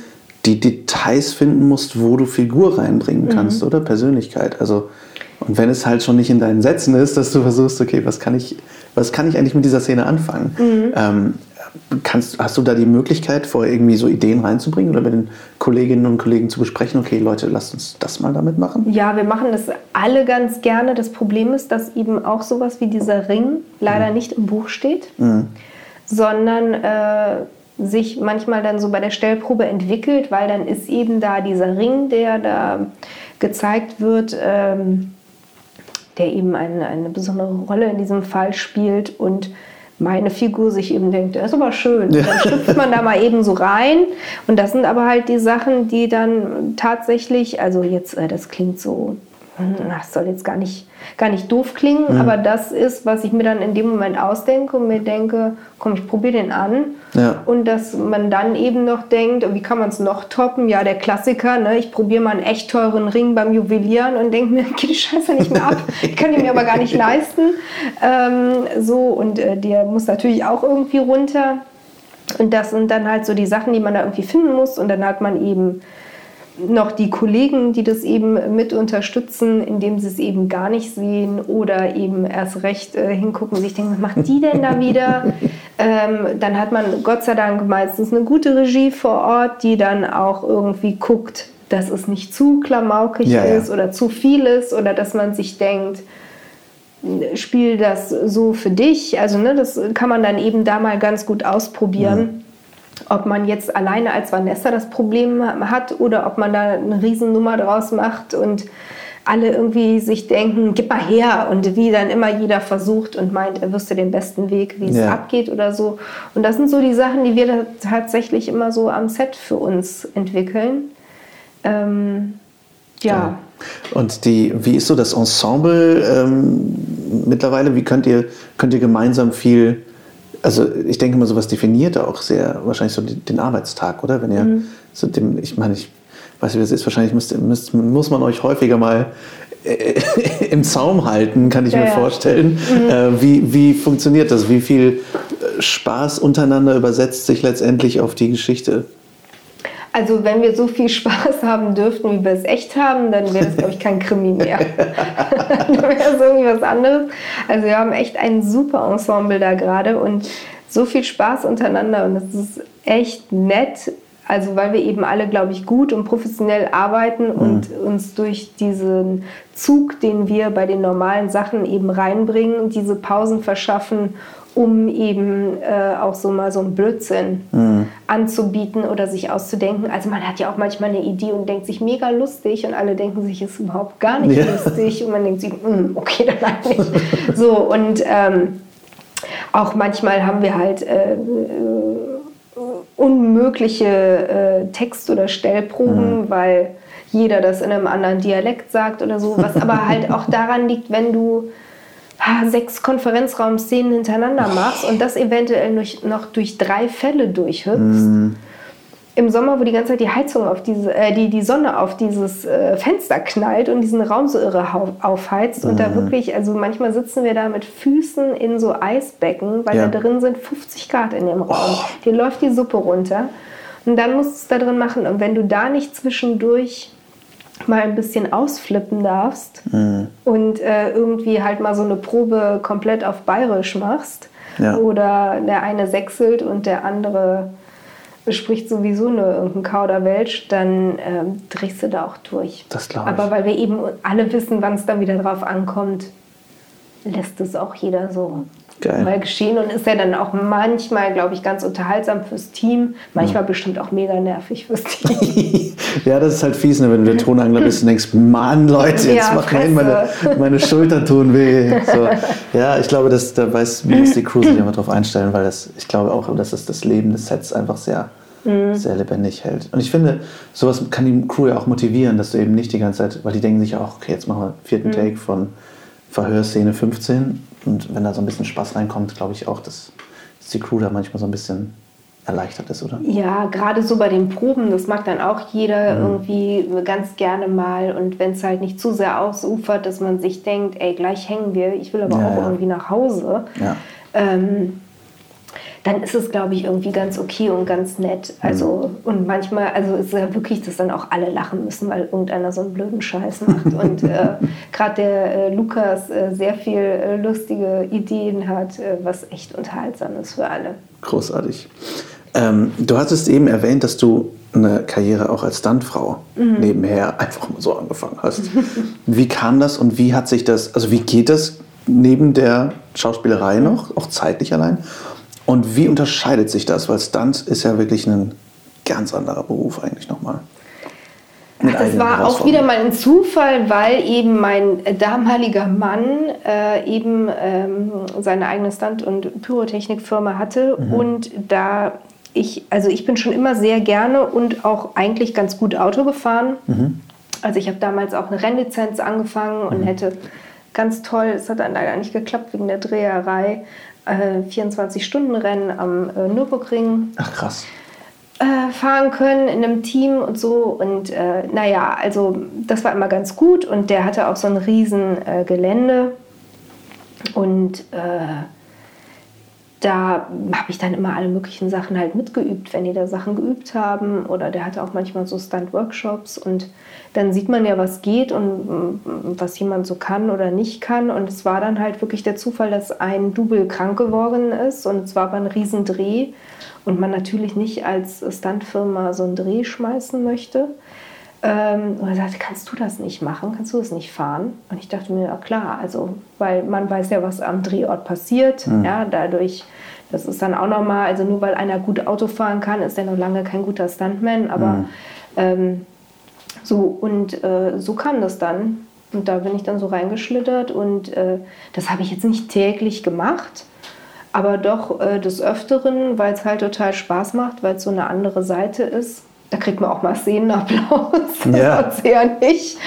A: die Details finden musst, wo du Figur reinbringen kannst, mhm. oder Persönlichkeit. Also und wenn es halt schon nicht in deinen Sätzen ist, dass du versuchst, okay, was kann ich, was kann ich eigentlich mit dieser Szene anfangen? Mhm. Ähm, kannst, hast du da die Möglichkeit, vorher irgendwie so Ideen reinzubringen oder mit den Kolleginnen und Kollegen zu besprechen, okay, Leute, lasst uns das mal damit machen?
B: Ja, wir machen das alle ganz gerne. Das Problem ist, dass eben auch sowas wie dieser Ring leider mhm. nicht im Buch steht. Mhm sondern äh, sich manchmal dann so bei der Stellprobe entwickelt, weil dann ist eben da dieser Ring, der da gezeigt wird, ähm, der eben eine, eine besondere Rolle in diesem Fall spielt und meine Figur sich eben denkt, das ist aber schön. Ja. Dann schlüpft man da mal eben so rein. Und das sind aber halt die Sachen, die dann tatsächlich, also jetzt, äh, das klingt so das soll jetzt gar nicht, gar nicht doof klingen, mhm. aber das ist, was ich mir dann in dem Moment ausdenke und mir denke, komm, ich probiere den an. Ja. Und dass man dann eben noch denkt, wie kann man es noch toppen? Ja, der Klassiker, ne? ich probiere mal einen echt teuren Ring beim Juwelieren und denke mir, geht die Scheiße nicht mehr ab. Ich kann die mir aber gar nicht leisten. Ähm, so, und äh, der muss natürlich auch irgendwie runter. Und das sind dann halt so die Sachen, die man da irgendwie finden muss. Und dann hat man eben noch die Kollegen, die das eben mit unterstützen, indem sie es eben gar nicht sehen oder eben erst recht äh, hingucken, sich denken, was macht die denn da wieder? ähm, dann hat man Gott sei Dank meistens eine gute Regie vor Ort, die dann auch irgendwie guckt, dass es nicht zu klamaukig ja, ist ja. oder zu viel ist oder dass man sich denkt, spiel das so für dich. Also ne, das kann man dann eben da mal ganz gut ausprobieren. Mhm ob man jetzt alleine als Vanessa das Problem hat oder ob man da eine Riesennummer draus macht und alle irgendwie sich denken, gib mal her und wie dann immer jeder versucht und meint, er wüsste den besten Weg, wie es ja. abgeht oder so. Und das sind so die Sachen, die wir tatsächlich immer so am Set für uns entwickeln. Ähm, ja. ja.
A: Und die, wie ist so das Ensemble ähm, mittlerweile? Wie könnt ihr, könnt ihr gemeinsam viel also ich denke mal, sowas definiert auch sehr wahrscheinlich so den Arbeitstag, oder? Wenn ihr mhm. so dem, ich meine, ich weiß nicht, wie das ist, wahrscheinlich müsst, müsst, muss man euch häufiger mal äh, im Zaum halten, kann ich ja, mir vorstellen. Mhm. Äh, wie, wie funktioniert das? Wie viel äh, Spaß untereinander übersetzt sich letztendlich auf die Geschichte?
B: Also wenn wir so viel Spaß haben dürften, wie wir es echt haben, dann wäre es, glaube ich, kein Krimi mehr. dann wäre es irgendwie was anderes. Also wir haben echt ein super Ensemble da gerade und so viel Spaß untereinander und es ist echt nett. Also weil wir eben alle, glaube ich, gut und professionell arbeiten und mhm. uns durch diesen Zug, den wir bei den normalen Sachen eben reinbringen, diese Pausen verschaffen um eben äh, auch so mal so einen Blödsinn mhm. anzubieten oder sich auszudenken. Also man hat ja auch manchmal eine Idee und denkt sich mega lustig und alle denken sich, es ist überhaupt gar nicht ja. lustig und man denkt sich, mm, okay, dann halt nicht. so und ähm, auch manchmal haben wir halt äh, äh unmögliche äh, Text- oder Stellproben, mhm. weil jeder das in einem anderen Dialekt sagt oder so, was aber halt auch daran liegt, wenn du sechs Konferenzraumszenen hintereinander machst und das eventuell noch durch drei Fälle durchhüpfst, mm. im Sommer, wo die ganze Zeit die Heizung auf diese, äh, die, die Sonne auf dieses äh, Fenster knallt und diesen Raum so irre aufheizt. Und da wirklich, also manchmal sitzen wir da mit Füßen in so Eisbecken, weil
A: Ja.
B: da drin sind 50 Grad in dem Raum.
A: Oh.
B: Dir läuft die Suppe runter. Und dann musst du es da drin machen. Und wenn du da nicht zwischendurch mal ein bisschen ausflippen darfst und äh, irgendwie halt mal so eine Probe komplett auf Bayerisch machst
A: Ja.
B: oder der eine sechselt und der andere spricht sowieso nur irgendein Kauderwelsch, dann ähm, drehst du da auch durch.
A: Das glaube ich.
B: Aber weil wir eben alle wissen, wann es dann wieder drauf ankommt, lässt es auch jeder so
A: Geil.
B: mal geschehen und ist ja dann auch manchmal, glaube ich, ganz unterhaltsam fürs Team, manchmal bestimmt auch mega nervig fürs Team.
A: Ja, das ist halt fies, ne, wenn du der Tonangler bist und denkst, Mann, Leute, jetzt
B: Ja,
A: macht mir meine, meine Schultern tun weh. So. Ja, ich glaube, das, da weiß, muss die Crew sich immer drauf einstellen, weil das, ich glaube auch, dass es das Leben des Sets einfach sehr,
B: Mhm.
A: sehr lebendig hält. Und ich finde, sowas kann die Crew ja auch motivieren, dass du eben nicht die ganze Zeit, weil die denken sich ja auch, okay, jetzt machen wir
B: Mhm.
A: vierten Take von Verhörszene 15 und wenn da so ein bisschen Spaß reinkommt, glaube ich auch, dass, dass die Crew da manchmal so ein bisschen erleichtert ist, oder?
B: Ja, gerade so bei den Proben, das mag dann auch jeder
A: Mhm.
B: irgendwie ganz gerne mal. Und wenn es halt nicht zu sehr ausufert, dass man sich denkt, ey, gleich hängen wir, ich will aber
A: Ja,
B: auch
A: ja.
B: irgendwie nach Hause,
A: Ja.
B: ähm, dann ist es, glaube ich, irgendwie ganz okay und ganz nett. Also, und manchmal, also ist ja wirklich, dass dann auch alle lachen müssen, weil irgendeiner so einen blöden Scheiß macht. und äh, gerade der äh, Lukas äh, sehr viel äh, lustige Ideen hat, äh, was echt unterhaltsam ist für alle.
A: Großartig. Ähm, du hattest eben erwähnt, dass du eine Karriere auch als Stuntfrau nebenher einfach mal so angefangen hast. Wie kam das und wie hat sich das, also wie geht das neben der Schauspielerei noch, auch zeitlich allein? Und wie unterscheidet sich das? Weil Stunt ist ja wirklich ein ganz anderer Beruf eigentlich nochmal. Mit
B: Das war auch wieder mal ein Zufall, weil eben mein damaliger Mann äh, eben ähm, seine eigene Stunt- und Pyrotechnikfirma hatte und da ich, also ich bin schon immer sehr gerne und auch eigentlich ganz gut Auto gefahren. Also ich habe damals auch eine Rennlizenz angefangen und hätte ganz toll, es hat dann leider nicht geklappt wegen der Dreherei, äh, 24-Stunden-Rennen am äh, Nürburgring
A: Ach krass.
B: äh, fahren können in einem Team und so. Und äh, naja, also das war immer ganz gut. Und der hatte auch so ein riesen äh, Gelände. Und äh, da habe ich dann immer alle möglichen Sachen halt mitgeübt, wenn die da Sachen geübt haben. Oder der hatte auch manchmal so Stunt-Workshops. Und dann sieht man ja, was geht und mm, was jemand so kann oder nicht kann. Und es war dann halt wirklich der Zufall, dass ein Double krank geworden ist. Und es war aber ein Riesendreh. Und man natürlich nicht als Stuntfirma so einen Dreh schmeißen möchte. Ähm, und er sagte, kannst du das nicht machen? Kannst du das nicht fahren? Und ich dachte mir, ja klar, also, weil man weiß ja, was am Drehort passiert. Ja, dadurch, das ist dann auch nochmal, also nur weil einer gut Auto fahren kann, ist er noch lange kein guter Stuntman. Aber ähm, so, und äh, so kam das dann. Und da bin ich dann so reingeschlittert und äh, das habe ich jetzt nicht täglich gemacht, aber doch äh, des Öfteren, weil es halt total Spaß macht, weil es so eine andere Seite ist. Da kriegt man auch mal Szenenapplaus, das
A: Ja.
B: sonst eher nicht.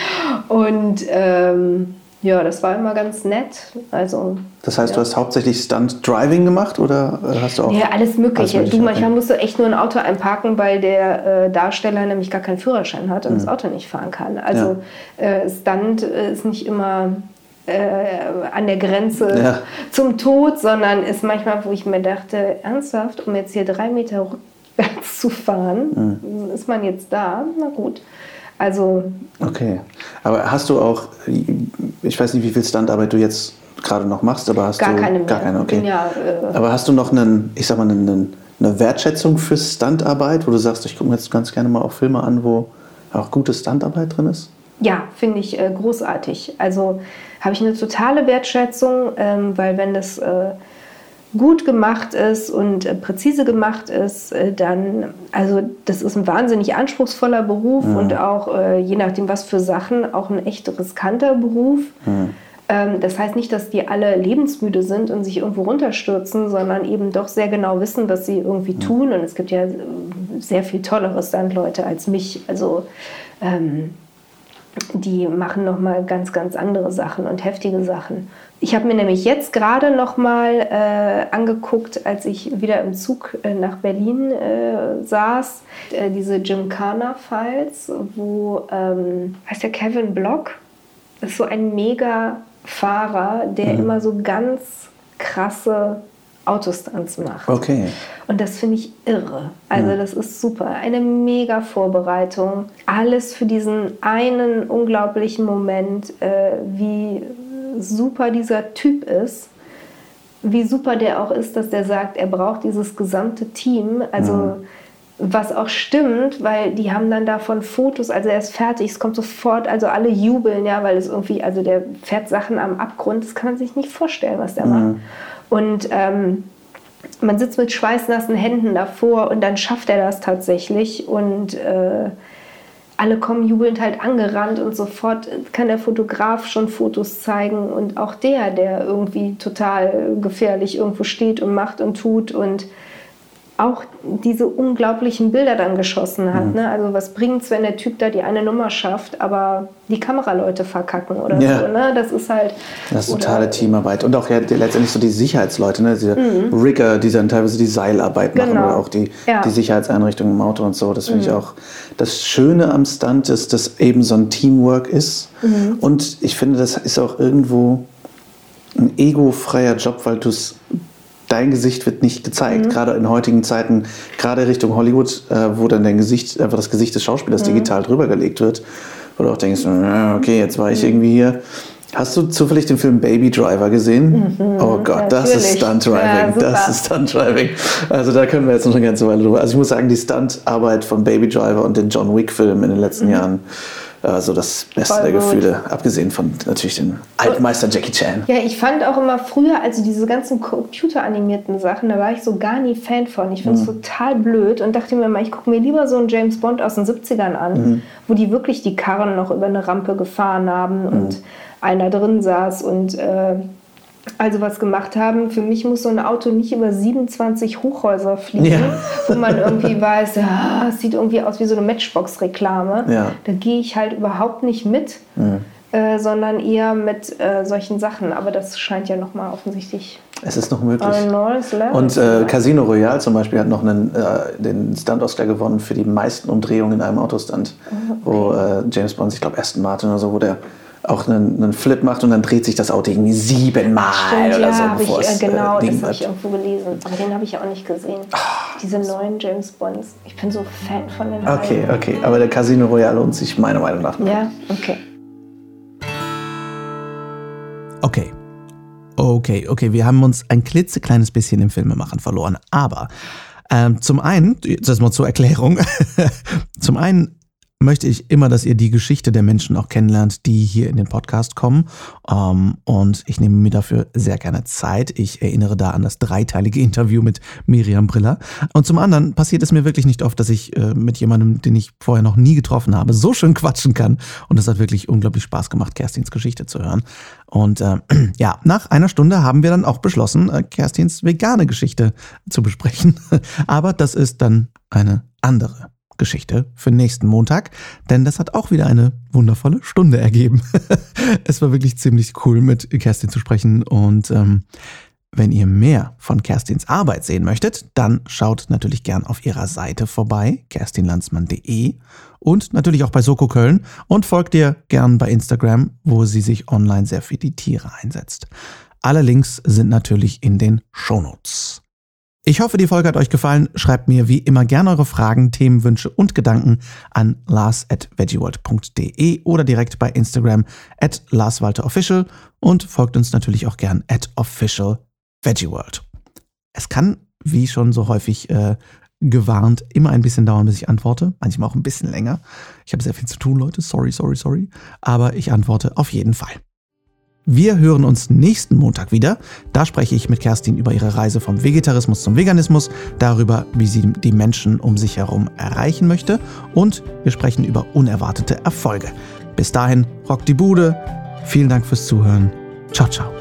B: Und ähm, ja, das war immer ganz nett. Also
A: Das heißt,
B: ja.
A: du hast hauptsächlich Stunt-Driving gemacht oder äh, hast du auch.
B: Ja, alles Mögliche.
A: Alles
B: Du, manchmal musst du echt nur ein Auto einparken, weil der äh, Darsteller nämlich gar keinen Führerschein hat und das Auto nicht fahren kann. Also äh, Stunt äh, ist nicht immer äh, an der Grenze
A: Ja.
B: zum Tod, sondern ist manchmal, wo ich mir dachte, ernsthaft, um jetzt hier drei Meter rückwärts zu fahren, ist man jetzt da? Na gut. Also
A: Okay. Aber hast du auch, ich weiß nicht, wie viel Standarbeit du jetzt gerade noch machst, aber hast
B: gar
A: du
B: keine mehr.
A: gar keine, okay.
B: Ja, äh,
A: Aber hast du noch einen, ich sag mal, einen, eine Wertschätzung für Standarbeit, wo du sagst, ich gucke mir jetzt ganz gerne mal auch Filme an, wo auch gute Standarbeit drin ist?
B: Ja, finde ich äh, großartig. Also habe ich eine totale Wertschätzung, ähm, weil wenn das äh, gut gemacht ist und äh, präzise gemacht ist, äh, dann, also das ist ein wahnsinnig anspruchsvoller Beruf und auch äh, je nachdem, was für Sachen, auch ein echt riskanter Beruf. Ähm, das heißt nicht, dass die alle lebensmüde sind und sich irgendwo runterstürzen, sondern eben doch sehr genau wissen, was sie irgendwie tun. Und es gibt ja sehr viel tollere Stuntleute als mich. Also ähm, die machen noch mal ganz, ganz andere Sachen und heftige Sachen. Ich habe mir nämlich jetzt gerade noch mal äh, angeguckt, als ich wieder im Zug äh, nach Berlin äh, saß, äh, diese Gymkhana-Files, wo, ähm, heißt der Kevin Block? Das ist so ein Mega-Fahrer, der mhm. immer so ganz krasse Autostunts macht.
C: Okay.
B: Und das finde ich irre. Also das ist super. Eine mega Vorbereitung. Alles für diesen einen unglaublichen Moment, äh, wie super dieser Typ ist. Wie super der auch ist, dass der sagt, er braucht dieses gesamte Team. Also mhm. was auch stimmt, weil die haben dann davon Fotos, also er ist fertig, es kommt sofort, also alle jubeln, ja, weil es irgendwie, also der fährt Sachen am Abgrund, das kann man sich nicht vorstellen, was der mhm. macht. Und ähm, man sitzt mit schweißnassen Händen davor und dann schafft er das tatsächlich und äh, alle kommen jubelnd halt angerannt und sofort kann der Fotograf schon Fotos zeigen und auch der, der irgendwie total gefährlich irgendwo steht und macht und tut und auch diese unglaublichen Bilder dann geschossen hat. Mhm. Ne? Also was bringt es, wenn der Typ da die eine Nummer schafft, aber die Kameraleute verkacken oder ja. so. Ne? Das ist halt...
C: Das ist totale Teamarbeit. Und auch ja, letztendlich so die Sicherheitsleute, ne? diese mhm. Rigger, die dann teilweise die Seilarbeit machen genau. oder auch die, ja. die Sicherheitseinrichtungen im Auto und so. Das finde mhm. ich auch... Das Schöne am Stunt ist, dass eben so ein Teamwork ist. Mhm. Und ich finde, das ist auch irgendwo ein egofreier Job, weil du es dein Gesicht wird nicht gezeigt. Mhm. Gerade in heutigen Zeiten, gerade Richtung Hollywood, äh, wo dann dein Gesicht, einfach das Gesicht des Schauspielers mhm. digital drüber gelegt wird, wo du auch denkst, okay, jetzt war ich mhm. irgendwie hier. Hast du zufällig den Film Baby Driver gesehen? Mhm, oh Gott, das ist Stunt Driving. Ja, das ist Stunt Driving. Also da können wir jetzt noch eine ganze Weile drüber. Also ich muss sagen, die Stunt-Arbeit von Baby Driver und den John Wick-Film in den letzten mhm. Jahren also das Beste Voll der gut. Gefühle, abgesehen von natürlich dem Altmeister Jackie Chan.
B: Ja, ich fand auch immer früher, also diese ganzen computeranimierten Sachen, da war ich so gar nie Fan von. Ich finde es mhm. total blöd und dachte mir mal, ich gucke mir lieber so einen James Bond aus den 70ern an, mhm. wo die wirklich die Karren noch über eine Rampe gefahren haben mhm. und einer drin saß und äh, also was gemacht haben. Für mich muss so ein Auto nicht über 27 Hochhäuser fliegen, ja. wo man irgendwie weiß, ja, es sieht irgendwie aus wie so eine Matchbox-Reklame. Ja. Da gehe ich halt überhaupt nicht mit, mhm. äh, sondern eher mit äh, solchen Sachen. Aber das scheint ja nochmal offensichtlich.
C: Es ist noch möglich. Und äh, Casino Royale zum Beispiel hat noch einen, äh, den Stunt-Oscar gewonnen für die meisten Umdrehungen in einem Autostunt, oh, okay. wo äh, James Bond, ich glaube Aston Martin oder so, wo der auch einen, einen, Flip macht und dann dreht sich das Auto irgendwie siebenmal
B: Stimmt, oder ja, so, bevor ich, es äh, Genau, das habe ich irgendwo gelesen. Aber den habe ich ja auch nicht gesehen. Oh, Diese neuen James Bonds. Ich bin so Fan von den
C: Okay, Reihen. okay. Aber der Casino Royale lohnt sich meiner Meinung nach.
B: Ja, okay.
A: Okay. Okay, okay. Wir haben uns ein klitzekleines bisschen im Filmemachen verloren. Aber ähm, zum einen, das mal zur Erklärung, zum einen möchte ich immer, dass ihr die Geschichte der Menschen auch kennenlernt, die hier in den Podcast kommen. Ähm, und ich nehme mir dafür sehr gerne Zeit. Ich erinnere da an das dreiteilige Interview mit Miriam Briller. Und zum anderen passiert es mir wirklich nicht oft, dass ich äh, mit jemandem, den ich vorher noch nie getroffen habe, so schön quatschen kann. Und es hat wirklich unglaublich Spaß gemacht, Kerstins Geschichte zu hören. Und äh, ja, nach einer Stunde haben wir dann auch beschlossen, äh, Kerstins vegane Geschichte zu besprechen. Aber das ist dann eine andere Geschichte für nächsten Montag, denn das hat auch wieder eine wundervolle Stunde ergeben. es war wirklich ziemlich cool, mit Kerstin zu sprechen und ähm, wenn ihr mehr von Kerstins Arbeit sehen möchtet, dann schaut natürlich gern auf ihrer Seite vorbei, kerstinlandsmann.de und natürlich auch bei Soko Köln und folgt ihr gern bei Instagram, wo sie sich online sehr für die Tiere einsetzt. Alle Links sind natürlich in den Shownotes. Ich hoffe, die Folge hat euch gefallen. Schreibt mir wie immer gerne eure Fragen, Themenwünsche und Gedanken an lars.veggieworld.de oder direkt bei Instagram at larswalterofficial und folgt uns natürlich auch gern at officialveggieworld. Es kann, wie schon so häufig äh, gewarnt, immer ein bisschen dauern, bis ich antworte. Manchmal auch ein bisschen länger. Ich habe sehr viel zu tun, Leute. Sorry, sorry, sorry. Aber ich antworte auf jeden Fall. Wir hören uns nächsten Montag wieder. Da spreche ich mit Kerstin über ihre Reise vom Vegetarismus zum Veganismus, darüber, wie sie die Menschen um sich herum erreichen möchte und wir sprechen über unerwartete Erfolge. Bis dahin, rock die Bude. Vielen Dank fürs Zuhören. Ciao, ciao.